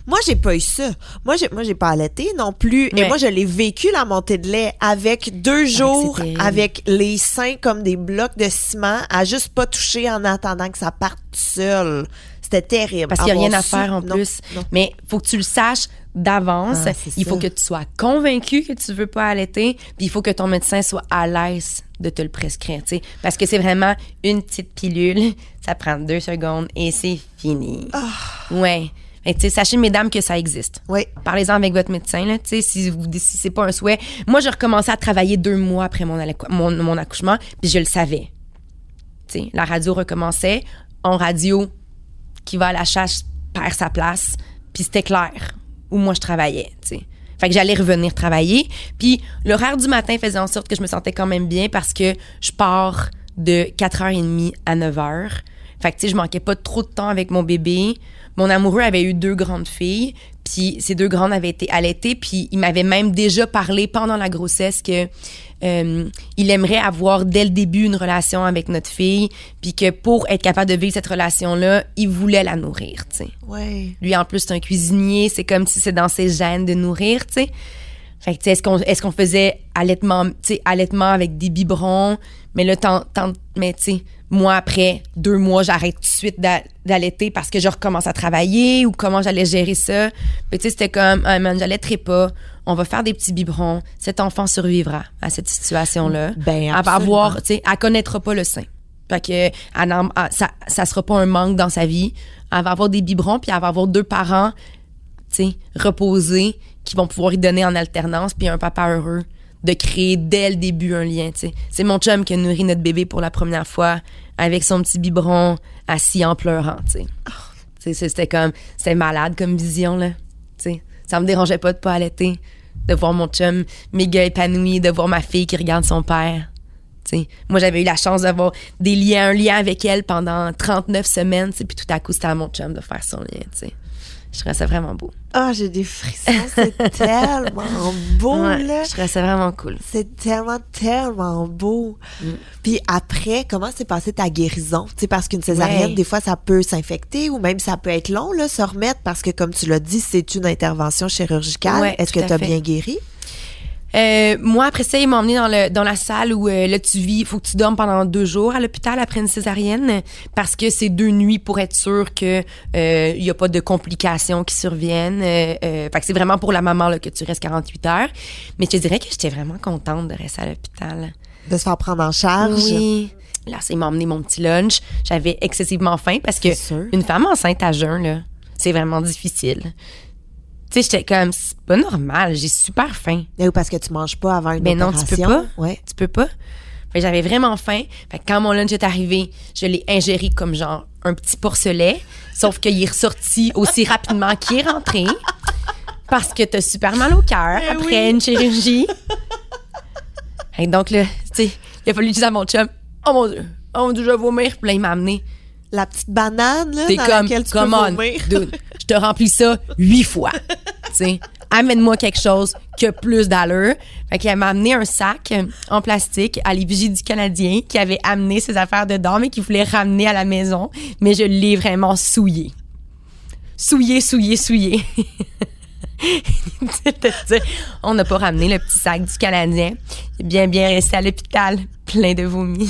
Moi, j'ai pas eu ça. Moi, j'ai, moi, j'ai pas allaité non plus. Et Ouais. moi, je l'ai vécu, la montée de lait, avec deux jours, avec les seins comme des blocs de ciment, à juste pas toucher en attendant que ça parte seul. C'était terrible. Parce qu'il n'y a rien à faire en non, plus. non. Mais faut que tu le saches d'avance. Ah, il faut que tu sois convaincu que tu veux pas allaiter, puis il faut que ton médecin soit à l'aise de te le prescrire, tu sais. Parce que c'est vraiment une petite pilule, ça prend deux secondes et c'est fini. Ah. Ouais. Sachez, mesdames, que ça existe. Oui. Parlez-en avec votre médecin, là, si, vous, si c'est pas un souhait. Moi, j'ai recommencé à travailler deux mois après mon, mon, mon accouchement, puis je le savais. Tu sais, la radio recommençait. En radio, qui va à la chasse perd sa place, puis c'était clair où moi je travaillais. Fait que j'allais revenir travailler, puis l'horaire du matin faisait en sorte que je me sentais quand même bien parce que je pars de 4h30 à 9h. Fait que tu sais, je manquais pas trop de temps avec mon bébé. Mon amoureux avait eu deux grandes filles, puis ces deux grandes avaient été allaitées, puis il m'avait même déjà parlé pendant la grossesse que euh, il aimerait avoir dès le début une relation avec notre fille, puis que pour être capable de vivre cette relation-là, il voulait la nourrir, tu sais. Ouais. Lui, en plus, c'est un cuisinier. C'est comme si c'est dans ses gènes de nourrir, tu sais. Fait que, tu sais, est-ce qu'on, est-ce qu'on faisait allaitement, tu sais, allaitement avec des biberons? Mais là, tant, tant, mais tu sais, moi, après deux mois, j'arrête tout de suite d'a- d'allaiter parce que je recommence à travailler ou comment j'allais gérer ça. Puis, tu sais, c'était comme, ah, man, j'allaiterai pas. On va faire des petits biberons. Cet enfant survivra à cette situation-là. Ben, Elle va absolument. avoir, tu sais, elle connaîtra pas le sein. Fait que elle n'en- elle- ça, ça sera pas un manque dans sa vie. Elle va avoir des biberons, puis elle va avoir deux parents, tu sais, reposés, qui vont pouvoir y donner en alternance, puis un papa heureux de créer dès le début un lien, tu sais. C'est mon chum qui a nourri notre bébé pour la première fois avec son petit biberon assis en pleurant, tu sais. Tu sais, C'était comme, c'était malade comme vision, là. Tu sais, ça me dérangeait pas de pas allaiter, de voir mon chum méga épanoui, de voir ma fille qui regarde son père. Moi, j'avais eu la chance d'avoir des liens, un lien avec elle pendant 39 semaines, puis tout à coup, c'était à mon chum de faire son lien. Je trouvais ça vraiment beau. Ah, j'ai des frissons. C'est tellement beau, Ouais, là. je trouvais ça vraiment cool. C'est tellement, tellement beau. Mm. Puis après, comment s'est passée ta guérison? Tu sais, parce qu'une césarienne, Ouais. des fois, ça peut s'infecter ou même ça peut être long, là, se remettre parce que, comme tu l'as dit, c'est une intervention chirurgicale. Ouais, Est-ce que tu as fait. bien guéri? Euh, moi, après ça, ils m'ont emmené dans, le, dans la salle où euh, là, tu vis, il faut que tu dormes pendant deux jours à l'hôpital après une césarienne parce que c'est deux nuits pour être sûr que euh, il y a pas de complications qui surviennent. Euh, euh, fait que c'est vraiment pour la maman là, que tu restes 48 heures. Mais je te dirais que j'étais vraiment contente de rester à l'hôpital. De se faire prendre en charge. Oui. Là, ils m'ont emmené mon petit lunch. J'avais excessivement faim parce que une femme enceinte à jeun, là, c'est vraiment difficile. Tu sais, j'étais comme, c'est pas normal, j'ai super faim. Mais oui, parce que tu manges pas avant une Ben non, tu peux pas. Ouais. Tu peux pas. Fait que j'avais vraiment faim. Fait que quand mon lunch est arrivé, je l'ai ingéré comme genre un petit porcelet. Sauf qu'il est ressorti aussi rapidement qu'il est rentré. Parce que t'as super mal au cœur Eh après une chirurgie. Et donc là, tu sais, il a fallu dire à mon chum, oh mon dieu, oh mon dieu, je vais vomir. Puis là, il m'a amené. La petite banane, là, dans comme, laquelle tu come peux on, dude, je te remplis ça huit fois. amène-moi quelque chose qui a plus d'allure. Fait qu'elle m'a amené un sac en plastique à l'effigie du Canadien qui avait amené ses affaires dedans, mais qui voulait ramener à la maison. Mais je l'ai vraiment souillé. Souillé, souillé, souillé. On n'a pas ramené le petit sac du Canadien. Il est bien, bien resté à l'hôpital, plein de vomi.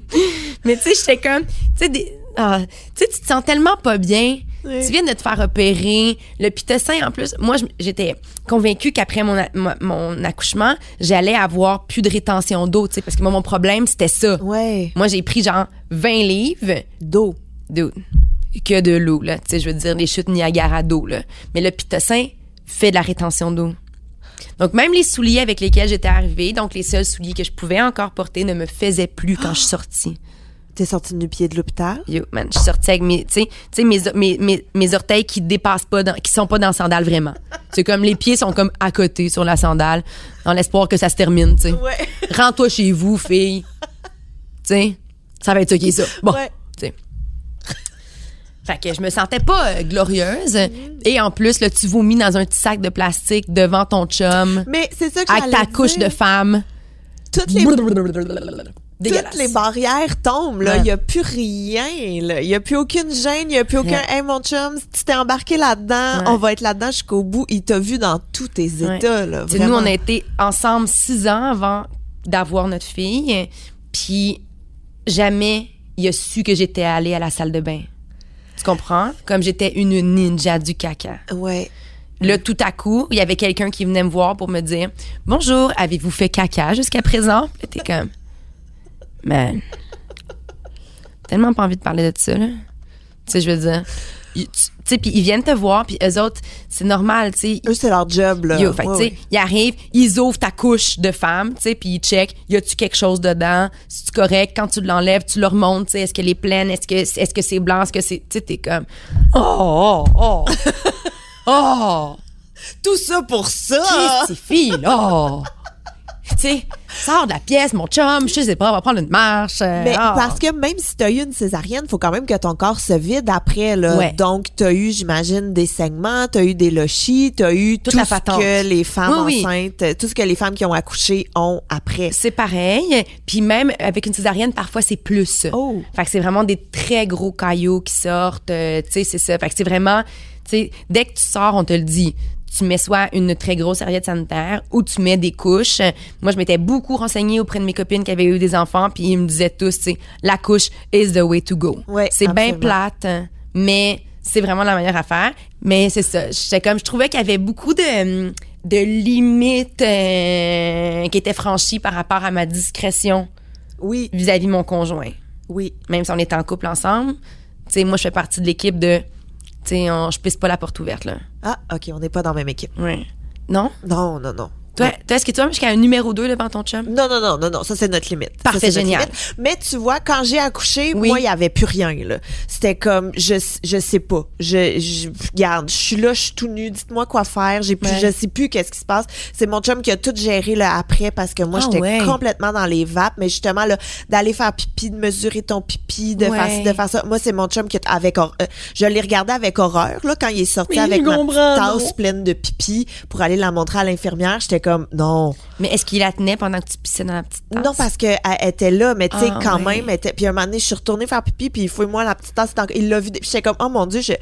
Mais tu sais, j'étais comme, tu sais, des- ah, tu sais, tu te sens tellement pas bien. Oui. Tu viens de te faire opérer. Le pitocin, en plus, moi, j'étais convaincue qu'après mon, mon, accouchement, j'allais avoir plus de rétention d'eau, tu sais, parce que moi, mon problème, c'était ça. Ouais. Moi, j'ai pris genre 20 livres D'eau. d'eau. Que de l'eau, là. Tu sais, je veux dire, les chutes Niagara d'eau, là. Mais le pitocin fait de la rétention d'eau. Donc, même les souliers avec lesquels j'étais arrivée, donc les seuls souliers que je pouvais encore porter, ne me faisaient plus quand je suis sortie. T'es sortie du pied de l'hôpital? Yo, man, je suis sortie avec mes, tu sais, tu sais, mes, mes, mes, mes orteils qui dépassent pas, dans, qui sont pas dans la sandale vraiment. C'est comme les pieds sont comme à côté sur la sandale, dans l'espoir que ça se termine, tu sais. Ouais. Rends-toi chez vous, fille. Tu ça va être ça qui est ça. Bon, Ouais. Fait que je me sentais pas euh, glorieuse. Mm. Et en plus, là, tu vomis dans un petit sac de plastique devant ton chum, Mais c'est ça que avec ta j'allais couche dire. de femme. Toutes les. toutes les barrières tombent, là. Il Ouais. y a plus rien. Il y a plus aucune gêne, il y a plus aucun, hey, mon chum, tu t'es embarqué là-dedans, Ouais. on va être là-dedans jusqu'au bout. Il t'a vu dans tous tes Ouais. états, là. Tu sais, nous, on a été ensemble six ans avant d'avoir notre fille. Puis jamais il a su que j'étais allée à la salle de bain. Tu comprends? Comme j'étais une ninja du caca. Ouais. Là, tout à coup, il y avait quelqu'un qui venait me voir pour me dire Bonjour, avez-vous fait caca jusqu'à présent? T'es comme Man. Tellement pas envie de parler de ça, là. Tu sais, je veux dire. Tu sais, puis ils viennent te voir, puis eux autres, c'est normal, tu sais. Eux, c'est leur job, là. Yo, fait Ouais, ouais. ils arrivent, ils ouvrent ta couche de femme, tu sais, puis ils checkent, y a-tu quelque chose dedans, si tu correct, quand tu l'enlèves, tu le remontes, tu sais, est-ce qu'elle est pleine, est-ce que est-ce que c'est blanc, est-ce que c'est, tu sais, t'es comme, oh, oh, oh, oh, Tout ça pour ça! Christy fille, là, tu sais, sors de la pièce, mon chum, je sais pas, on va prendre une marche. euh, Mais ah. parce que même si t'as eu une césarienne, faut quand même que ton corps se vide après, là. Ouais. Donc, t'as eu, j'imagine, des saignements, t'as eu des lochis, t'as eu Toute tout la ce patente. que les femmes Oui, oui. enceintes, tout ce que les femmes qui ont accouché ont après. C'est pareil. Puis même avec une césarienne, parfois c'est plus. Oh. Fait que c'est vraiment des très gros caillots qui sortent. euh, tu sais, c'est ça. Fait que c'est vraiment, tu sais, dès que tu sors, on te le dit. Tu mets soit une très grosse serviette sanitaire ou tu mets des couches. Moi, je m'étais beaucoup renseignée auprès de mes copines qui avaient eu des enfants, puis ils me disaient tous, tu sais, la couche is the way to go. Ouais, c'est bien plate, mais c'est vraiment la meilleure affaire. Mais c'est ça. J'étais comme, je trouvais qu'il y avait beaucoup de, de limites euh, qui étaient franchies par rapport à ma discrétion Oui, vis-à-vis de mon conjoint. oui. Même si on est en couple ensemble, tu sais, moi, je fais partie de l'équipe de, tu sais, on- je pisse pas la porte ouverte, là. Ah, OK, on n'est pas dans la même équipe. Ouais. Non? Non, non, non. Toi, toi est-ce que tu vas jusqu'à un numéro 2 devant ton chum? Non, non, non, non, non, ça c'est notre limite. Parfait, génial. limite. Mais tu vois, quand j'ai accouché, Oui. moi, il y avait plus rien, là. C'était comme, je, je sais pas. Je, je, regarde, je suis là, je suis tout nu, dites-moi quoi faire. J'ai plus, Ouais. je sais plus qu'est-ce qui se passe. C'est mon chum qui a tout géré, là, après, parce que moi, Ah, j'étais ouais. complètement dans les vapes. Mais justement, là, d'aller faire pipi, de mesurer ton pipi, de Ouais. faire de faire ça. Moi, c'est mon chum qui, a- avec, euh, je l'ai regardé avec horreur, là, quand il est sorti Oui, avec ma tasse pleine de pipi pour aller la montrer à l'infirmière. J'étais comme, non. Mais est-ce qu'il la tenait pendant que tu pissais dans la petite tasse? Non, parce qu'elle était là, mais tu sais, Ah, quand même, elle était, puis un moment donné, je suis retournée faire pipi, puis il faut moi la petite tasse, il l'a vu, puis j'étais comme, oh mon Dieu, je...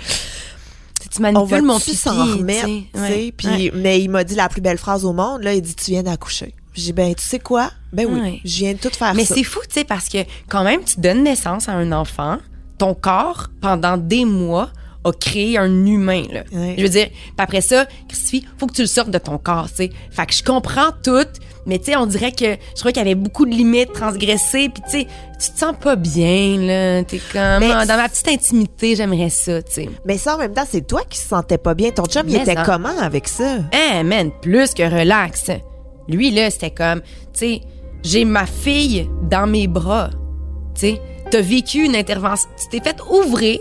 Tu manipules mon pipi. s'en remettre, tu sais. puis ouais. mais il m'a dit la plus belle phrase au monde là, il dit tu viens d'accoucher. J'ai dit ben tu sais quoi? Ben oui, Ouais. je viens de tout faire Mais c'est fou, tu sais, parce que quand même, tu donnes naissance à un enfant, ton corps, pendant des mois, a créé un humain, là. Ouais. Je veux dire, après ça, Christy, faut que tu le sortes de ton corps, tu sais. Fait que je comprends tout, mais tu sais, on dirait que je crois qu'il y avait beaucoup de limites transgressées, puis tu sais, tu te sens pas bien, là. T'es comme, Mais dans ma petite intimité, j'aimerais ça, tu sais. Mais ça en même temps, c'est toi qui se sentais pas bien. Ton chum, il Mais était ça. comment avec ça? Hein, man, plus que relax. Lui, là, c'était comme, tu sais, j'ai ma fille dans mes bras. Tu sais, t'as vécu une intervention, tu t'es fait ouvrir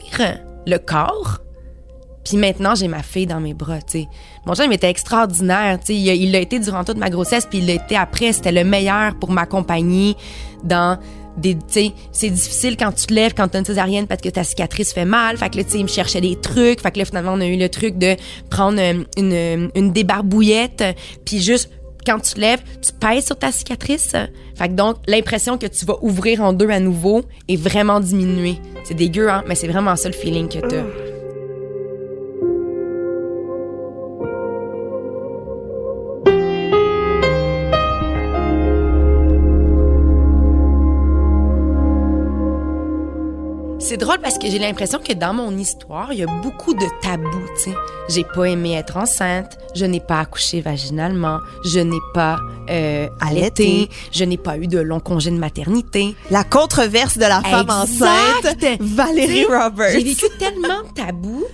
le corps, puis maintenant, j'ai ma fille dans mes bras, tu sais. Mon chum était extraordinaire, tu sais. Il il l'a été durant toute ma grossesse, puis il l'a été après. C'était le meilleur pour m'accompagner dans des, tu sais, c'est difficile quand tu te lèves, quand t'as une césarienne parce que ta cicatrice fait mal. Fait que là, tu sais, il me cherchait des trucs. Fait que là, finalement, on a eu le truc de prendre euh, une, une débarbouillette, puis juste, quand tu te lèves, tu pèses sur ta cicatrice. Fait que donc, l'impression que tu vas ouvrir en deux à nouveau est vraiment diminuée. C'est dégueu, hein, mais c'est vraiment ça le feeling que t'as. C'est drôle parce que j'ai l'impression que dans mon histoire, il y a beaucoup de tabous, tu sais. J'ai pas aimé être enceinte, je n'ai pas accouché vaginalement, je n'ai pas euh, allaité, je n'ai pas eu de long congé de maternité. La controverse de la femme Exact. enceinte, Valérie Roberts. J'ai vécu tellement de tabous.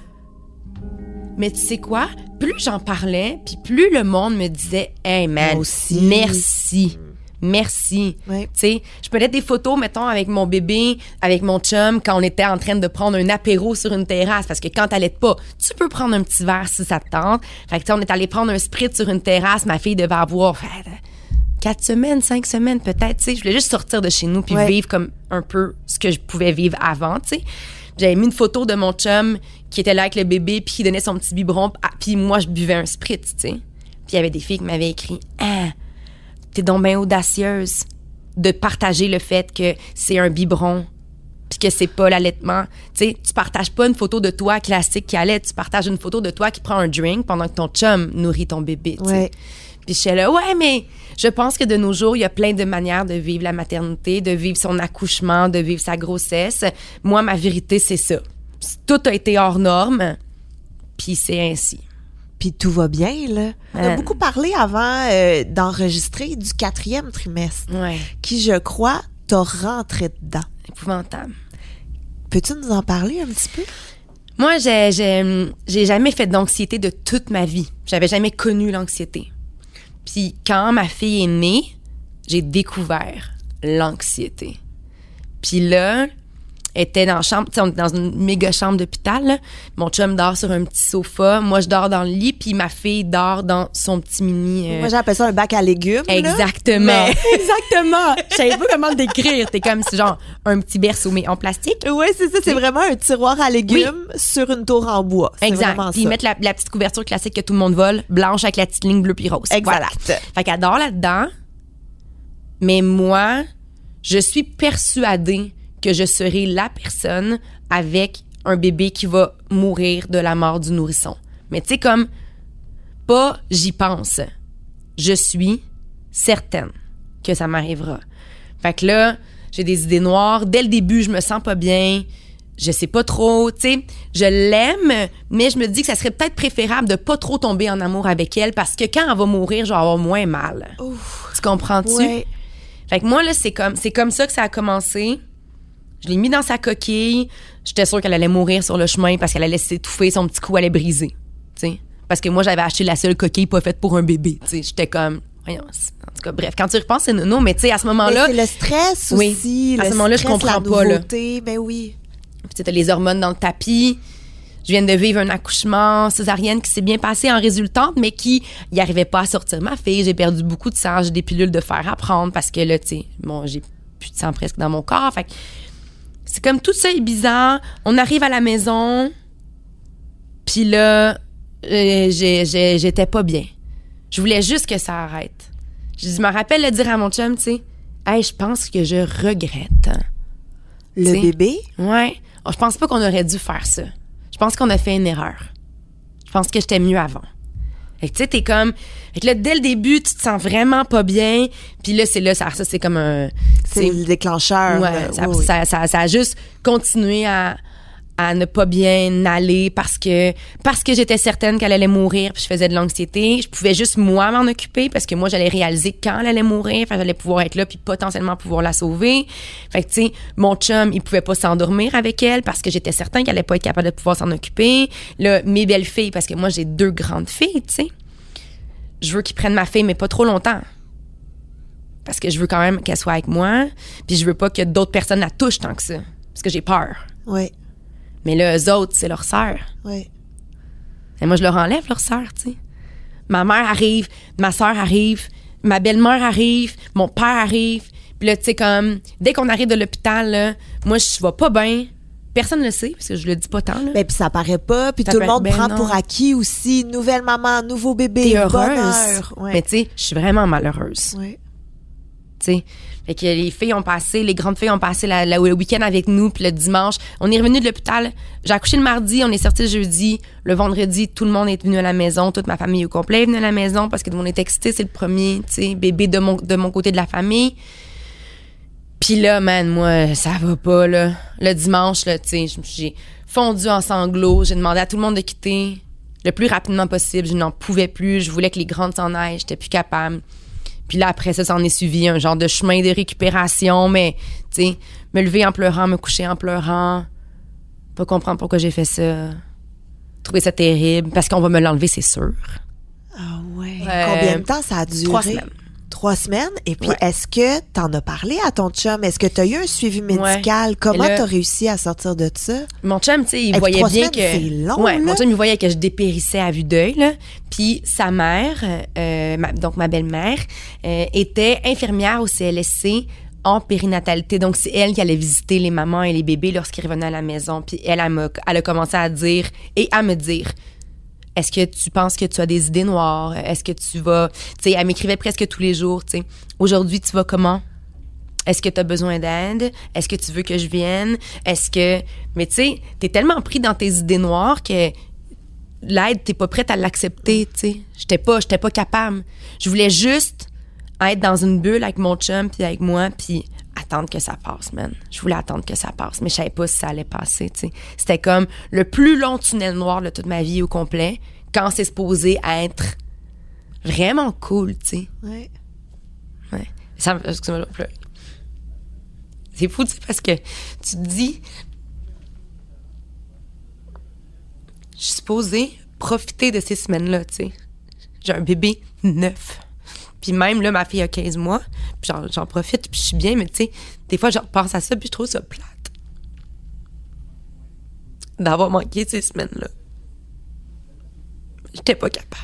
Mais tu sais quoi? Plus j'en parlais, puis plus le monde me disait Hey man, Moi aussi. merci. Merci. Tu sais, je peux mettre des photos, mettons, avec mon bébé, avec mon chum, quand on était en train de prendre un apéro sur une terrasse. Parce que quand t'allaites pas, tu peux prendre un petit verre si ça te tente. Fait que, tu sais, on est allé prendre un spritz sur une terrasse. Ma fille devait avoir fait, quatre semaines, cinq semaines peut-être. Tu sais, je voulais juste sortir de chez nous puis Ouais. vivre comme un peu ce que je pouvais vivre avant, tu sais. J'avais mis une photo de mon chum qui était là avec le bébé puis qui donnait son petit biberon. ah, Puis moi, je buvais un spritz, tu sais. Puis il y avait des filles qui m'avaient écrit « Ah, t'es donc bien audacieuse de partager le fait que c'est un biberon puis que c'est pas l'allaitement. Tu sais, tu partages pas une photo de toi classique qui allait, tu partages une photo de toi qui prend un drink pendant que ton chum nourrit ton bébé. Ouais. Puis je suis là, ouais, mais je pense que de nos jours, il y a plein de manières de vivre la maternité, de vivre son accouchement, de vivre sa grossesse. Moi, ma vérité, c'est ça. Tout a été hors norme, puis c'est ainsi. Puis tout va bien, là. On a Ouais. beaucoup parlé avant euh, d'enregistrer du quatrième trimestre, Ouais, qui, je crois, t'a rentré dedans. épouvantable. Peux-tu nous en parler un petit peu? Moi, j'ai, j'ai, j'ai jamais fait d'anxiété de toute ma vie. J'avais jamais connu l'anxiété. Puis quand ma fille est née, j'ai découvert l'anxiété. Puis là, était dans la chambre, tu sais, on est dans une méga chambre d'hôpital. Mon chum dort sur un petit sofa, moi je dors dans le lit, puis ma fille dort dans son petit mini. euh, Moi, j'appelle ça un bac à légumes. là. Exactement. Mais- Exactement. Je savais pas comment le décrire. T'es comme si genre un petit berceau mais en plastique. Oui, c'est ça. C'est vraiment un tiroir à légumes sur une tour en bois. C'est Exact. vraiment Puis mettent la, la petite couverture classique que tout le monde vole, blanche avec la petite ligne bleue puis rose. Exact. Voilà. Fait qu'elle dort là-dedans. Mais moi, je suis persuadée que je serai la personne avec un bébé qui va mourir de la mort du nourrisson. Mais tu sais, comme, pas j'y pense. Je suis certaine que ça m'arrivera. Fait que là, j'ai des idées noires. Dès le début, je me sens pas bien. Je sais pas trop, tu sais. Je l'aime, mais je me dis que ça serait peut-être préférable de pas trop tomber en amour avec elle parce que quand elle va mourir, je vais avoir moins mal. Tu comprends-tu? Ouais. Fait que moi, là, c'est comme, c'est comme ça que ça a commencé. Je l'ai mis dans sa coquille. J'étais sûre qu'elle allait mourir sur le chemin parce qu'elle allait s'étouffer, son petit cou allait briser. Parce que moi, j'avais acheté la seule coquille pas faite pour un bébé. J'étais comme, En tout cas, bref, quand tu repenses, c'est nono, mais tu sais, à ce moment-là, c'est le stress Oui. aussi. À ce moment-là, je comprends la pas, là. nouveauté. Ben oui. Tu as les hormones dans le tapis. Je viens de vivre un accouchement césarienne qui s'est bien passé en résultante, mais qui n'y arrivait pas à sortir ma fille. J'ai perdu beaucoup de sang, j'ai des pilules de fer à prendre parce que là, tu sais, bon, j'ai plus de sang presque dans mon corps. Fait c'est comme tout ça est bizarre. On arrive à la maison, puis là, euh, j'ai- j'ai- j'étais pas bien. Je voulais juste que ça arrête. Je me rappelle de dire à mon chum, tu sais, hey, je pense que je regrette. Le T'sais. bébé, Ouais. Oh, Je pense pas qu'on aurait dû faire ça. Je pense qu'on a fait une erreur. pense que j'étais mieux avant. Fait que tu sais, t'es comme. Fait que là, dès le début, tu te sens vraiment pas bien. Puis là, c'est là, ça, ça c'est comme un. C'est le déclencheur. Ouais, là. ça, Oui, oui. ça, ça- ça a juste continué à, à ne pas bien aller parce que parce que j'étais certaine qu'elle allait mourir puis je faisais de l'anxiété. Je pouvais juste moi m'en occuper parce que moi j'allais réaliser quand elle allait mourir que j'allais pouvoir être là puis potentiellement pouvoir la sauver. Fait que tu sais mon chum il pouvait pas s'endormir avec elle parce que j'étais certain qu'elle allait pas être capable de pouvoir s'en occuper. Là mes belles filles parce que moi j'ai deux grandes filles tu sais je veux qu'ils prennent ma fille mais pas trop longtemps. Parce que je veux quand même qu'elle soit avec moi, puis je veux pas que d'autres personnes la touchent tant que ça, parce que j'ai peur. Oui, Mais là, eux autres, c'est leur sœur. oui. Et moi, je leur enlève leur sœur, tu sais. Ma mère arrive, ma sœur arrive, ma belle-mère arrive, mon père arrive. Puis là, tu sais, comme, dès qu'on arrive de l'hôpital, là, moi, je vais pas bien. Personne ne le sait, parce que je le dis pas tant, là. Ben, puis ça paraît pas, puis Ça tout le monde ben prend non. pour acquis aussi. Nouvelle maman, nouveau bébé, heureuse. bonheur. Ouais. Mais tu sais, je suis vraiment malheureuse. Ouais. tu sais. Fait que les filles ont passé, les grandes filles ont passé le week-end avec nous, puis le dimanche, on est revenu de l'hôpital. J'ai accouché le mardi, on est sorti le jeudi. Le vendredi, tout le monde est venu à la maison, toute ma famille au complet est venue à la maison parce que tout le monde est excité, c'est le premier, bébé de mon, côté de la famille. Puis là, man, moi, ça va pas, là. Le dimanche, là, tu sais, j'ai fondu en sanglots. J'ai demandé à tout le monde de quitter le plus rapidement possible. Je n'en pouvais plus. Je voulais que les grandes s'en aillent. J'étais plus capable. Puis là, après ça, s'en est suivi un genre de chemin de récupération, mais, tu sais, me lever en pleurant, me coucher en pleurant, pas comprendre pourquoi j'ai fait ça, trouver ça terrible, parce qu'on va me l'enlever, c'est sûr. Ah ouais. Euh, Combien de temps ça a duré? trois semaines. Trois semaines. Et puis, Ouais. est-ce que t'en as parlé à ton chum? Est-ce que t'as eu un suivi médical? Comment là- t'as réussi à sortir de ça? Mon chum, tu sais, il voyait bien semaines, que. long, ouais, mon chum, il voyait que je dépérissais à vue d'œil. Puis sa mère, euh, ma- donc ma belle-mère, euh, était infirmière au CLSC en périnatalité. Donc, c'est elle qui allait visiter les mamans et les bébés lorsqu'ils revenaient à la maison. Puis elle, elle, elle a commencé à dire et à me dire est-ce que tu penses que tu as des idées noires? Est-ce que tu vas. Tu sais, elle m'écrivait presque tous les jours, tu sais. Aujourd'hui, tu vas comment? Est-ce que tu as besoin d'aide? Est-ce que tu veux que je vienne? Est-ce que. Mais tu sais, t'es tellement pris dans tes idées noires que l'aide, t'es pas prête à l'accepter, tu sais. J'étais pas, j'étais pas capable. Je voulais juste être dans une bulle avec mon chum puis avec moi puis attendre que ça passe, man. Je voulais attendre que ça passe, mais je savais pas si ça allait passer, tu sais. C'était comme le plus long tunnel noir de toute ma vie au complet quand c'est supposé être vraiment cool, tu sais. Ouais. Ouais. Ça me excuse-moi. C'est fou, tu sais, parce que tu te dis. Je suis supposée profiter de ces semaines-là, tu sais. J'ai un bébé neuf. Puis même, là, ma fille a 15 mois. Puis j'en, profite, puis je suis bien, mais tu sais, des fois, je repense à ça, puis je trouve ça plate. D'avoir manqué ces semaines-là. J'étais pas capable.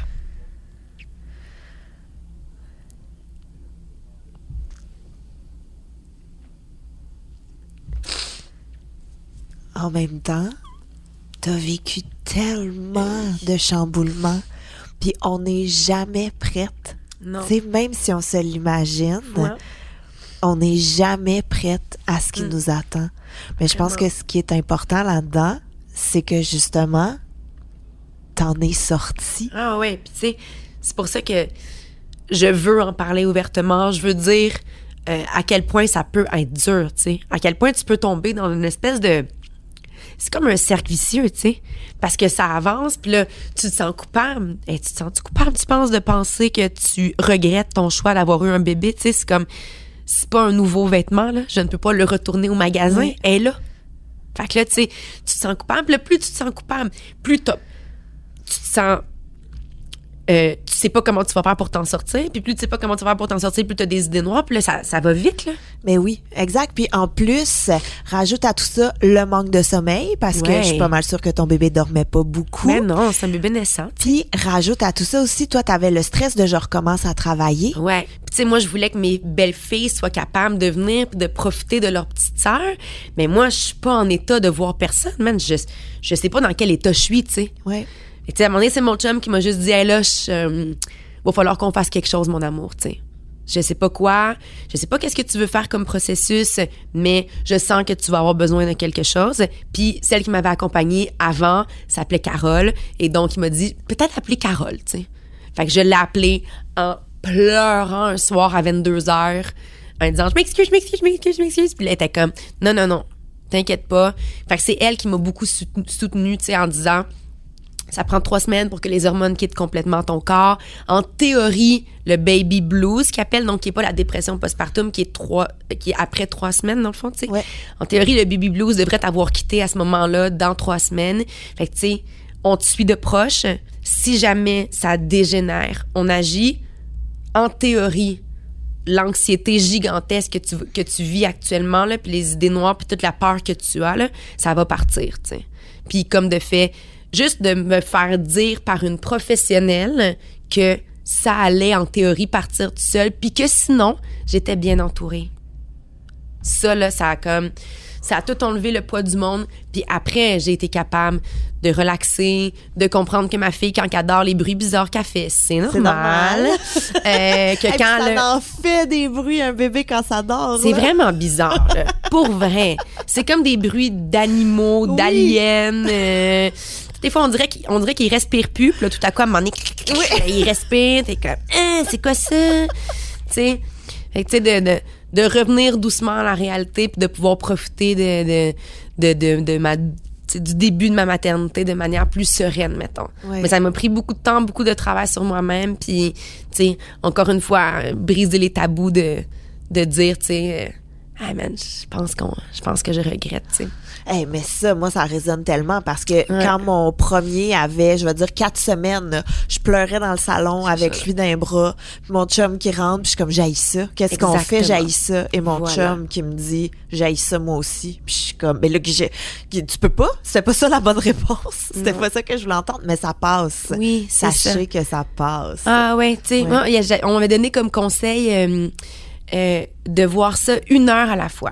En même temps, t'as vécu tellement de chamboulements, puis on n'est jamais prête. Non. Tu sais, même si on se l'imagine, Ouais. on n'est jamais prête à ce qui Mm. nous attend. Mais je pense que ce qui est important là-dedans, c'est que justement, t'en es sorti. Ah ouais, puis tu sais, c'est pour ça que je veux en parler ouvertement. Je veux dire euh, à quel point ça peut être dur, tu sais. À quel point tu peux tomber dans une espèce de... C'est comme un cercle vicieux, tu sais. Parce que ça avance, puis là, tu te sens coupable. Et tu te sens coupable, tu penses, de penser que tu regrettes ton choix d'avoir eu un bébé, tu sais? C'est comme... C'est pas un nouveau vêtement, là. Je ne peux pas le retourner au magasin. Oui. Elle est là. Fait que là, tu sais, tu te sens coupable. Puis là, plus tu te sens coupable, plus t'as tu te sens euh, tu sais pas comment tu vas faire pour t'en sortir puis plus tu sais pas comment tu vas faire pour t'en sortir plus tu as des idées noires puis là ça, ça va vite là Mais oui, exact. Puis en plus, rajoute à tout ça le manque de sommeil, parce que je suis pas mal sûre que ton bébé dormait pas beaucoup. mais non c'est un bébé naissant Puis rajoute à tout ça aussi, toi, t'avais le stress de je recommence à travailler. ouais puis tu sais moi je voulais que mes belles filles soient capables de venir puis de profiter de leur petite sœur mais moi je suis pas en état de voir personne man je je sais pas dans quel état je suis tu sais Ouais. Tu sais, à un moment donné, c'est mon chum qui m'a juste dit, hey là, je, euh, va falloir qu'on fasse quelque chose, mon amour, tu sais. je sais pas quoi, je sais pas qu'est-ce que tu veux faire comme processus, mais je sens que tu vas avoir besoin de quelque chose. Puis celle qui m'avait accompagnée avant s'appelait Carole et donc il m'a dit peut-être appeler Carole, tu sais. Fait que je l'ai appelée en pleurant un soir à 22 heures en disant je m'excuse, je m'excuse, je m'excuse, je m'excuse. Puis elle était comme non non non, t'inquiète pas. Fait que c'est elle qui m'a beaucoup soutenue, tu sais, en disant ça prend trois semaines pour que les hormones quittent complètement ton corps. En théorie, le baby blues, qui appelle, donc qui est pas la dépression postpartum, qui est trois, qui est après trois semaines dans le fond, tu sais. En théorie, le baby blues devrait t'avoir quitté à ce moment-là dans trois semaines. Fait que tu sais, on te suit de proche. Si jamais ça dégénère, on agit. En théorie, l'anxiété gigantesque que tu, que tu vis actuellement, là, puis les idées noires, puis toute la peur que tu as, là, ça va partir, tu sais. Puis comme de fait, juste de me faire dire par une professionnelle que ça allait en théorie partir tout seul, puis que sinon, j'étais bien entourée. Ça, là, ça a comme... Ça a tout enlevé le poids du monde. Puis après, j'ai été capable de relaxer, de comprendre que ma fille, quand elle adore les bruits bizarres qu'elle fait, c'est normal. euh, que quand ça en fait des bruits, un bébé, quand ça dort. C'est vraiment bizarre. pour vrai. C'est comme des bruits d'animaux, d'aliens. Euh, des fois, on dirait qu'il, dirait qu'il respire plus. Puis là, tout à coup, à un moment donné, il respire. T'es comme, hein, c'est quoi ça? tu sais, tu sais, de, de, de, revenir doucement à la réalité puis de pouvoir profiter de, de, de, de, ma du début de ma maternité de manière plus sereine, mettons. Mais ça m'a pris beaucoup de temps, beaucoup de travail sur moi-même. Puis, tu sais, encore une fois, briser les tabous de, de dire, tu sais, ah man, je pense qu'on, je pense que je regrette, tu sais. Hey, mais ça, moi, ça résonne tellement parce que quand mon premier avait, je vais dire, quatre semaines, je pleurais dans le salon avec lui dans les bras. Puis mon chum qui rentre, puis je suis comme, j'aille ça. Qu'est-ce qu'on fait? J'aille ça. Et mon chum qui me dit, j'aille ça moi aussi. Puis je suis comme, mais là, tu peux pas? C'était pas ça la bonne réponse. C'était pas ça que je voulais entendre, mais ça passe. Oui, c'est ça. Sachez que ça passe. Ah ouais, tu sais, on m'avait donné comme conseil... Euh, euh, de voir ça une heure à la fois.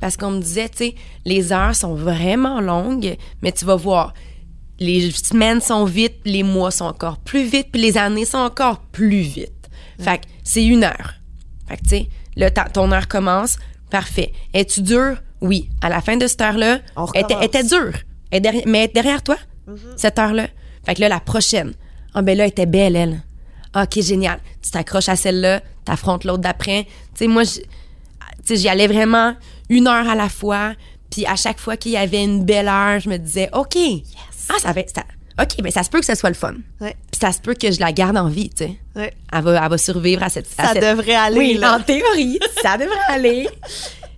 Parce qu'on me disait, tu sais, les heures sont vraiment longues, mais tu vas voir, les semaines sont vite, les mois sont encore plus vite, puis les années sont encore plus vite. Fait que c'est une heure. Fait que, tu sais, là, ton heure commence, parfait. Es-tu dur? Oui. À la fin de cette heure-là, elle était, dure. mais derrière toi, mm-hmm. cette heure-là. Fait que là, la prochaine, ah ben là, elle était belle, elle. OK, génial. Tu t'accroches à celle-là, t'affrontes l'autre d'après. Tu sais, moi, j'y allais vraiment une heure à la fois. Puis à chaque fois qu'il y avait une belle heure, je me disais, OK, ah, ça va, ça, OK, mais ça se peut que ce soit le fun. Puis ça se peut que je la garde en vie, tu sais. Elle, va, elle va survivre à cette... ça devrait aller, Oui, en théorie, ça devrait aller.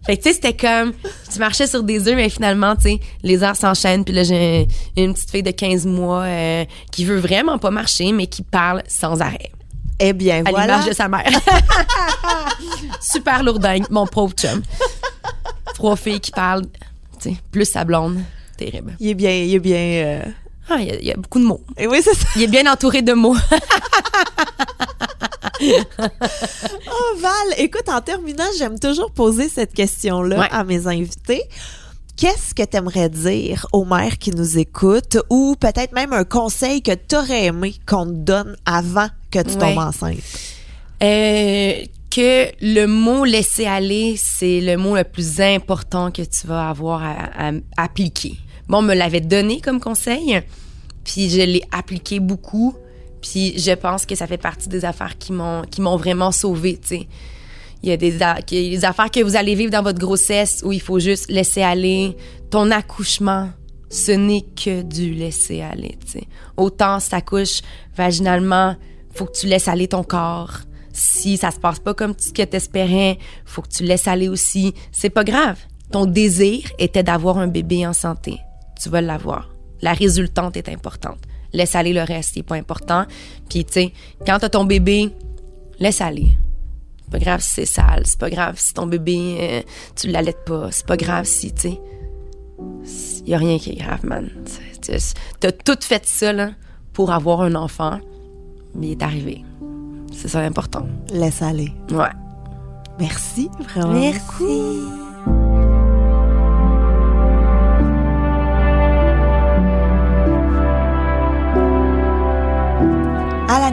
Fait que, tu sais, c'était comme, tu marchais sur des œufs, mais finalement, tu sais, les heures s'enchaînent. Puis là, j'ai une petite fille de 15 mois euh, qui veut vraiment pas marcher, mais qui parle sans arrêt. Eh bien, à voilà. l'image de sa mère. Super lourdingue, mon pauvre chum. Trois filles qui parlent, tu sais, plus sa blonde. Terrible. Il est bien, il est bien... Euh, ah, il y, a, beaucoup de mots. Et oui, c'est ça. Il est bien entouré de mots. oh Val, écoute, en terminant, j'aime toujours poser cette question-là à mes invités. Qu'est-ce que tu aimerais dire aux mères qui nous écoutent ou peut-être même un conseil que tu aurais aimé qu'on te donne avant que tu tombes enceinte? Euh, que le mot laisser aller, c'est le mot le plus important que tu vas avoir à appliquer. Bon, on me l'avait donné comme conseil, puis je l'ai appliqué beaucoup, puis je pense que ça fait partie des affaires qui m'ont qui m'ont vraiment sauvé, tu. Il y a des, affaires que vous allez vivre dans votre grossesse où il faut juste laisser aller ton accouchement. Ce n'est que du laisser aller, tu sais. Autant si t'accouches vaginalement, faut que tu laisses aller ton corps. Si ça se passe pas comme ce que t'espérais, faut que tu laisses aller aussi. C'est pas grave. Ton désir était d'avoir un bébé en santé tu vas l'avoir. La résultante est importante. Laisse aller le reste, il pas important. Puis, tu sais, quand t'as ton bébé, laisse aller. C'est pas grave si c'est sale, c'est pas grave si ton bébé, euh, tu l'allaites pas, c'est pas grave si, tu sais. Y a rien qui est grave, man. T'as tout fait ça, là, pour avoir un enfant, mais il est arrivé. C'est ça l'important. Laisse aller. Ouais. Merci, vraiment. Merci.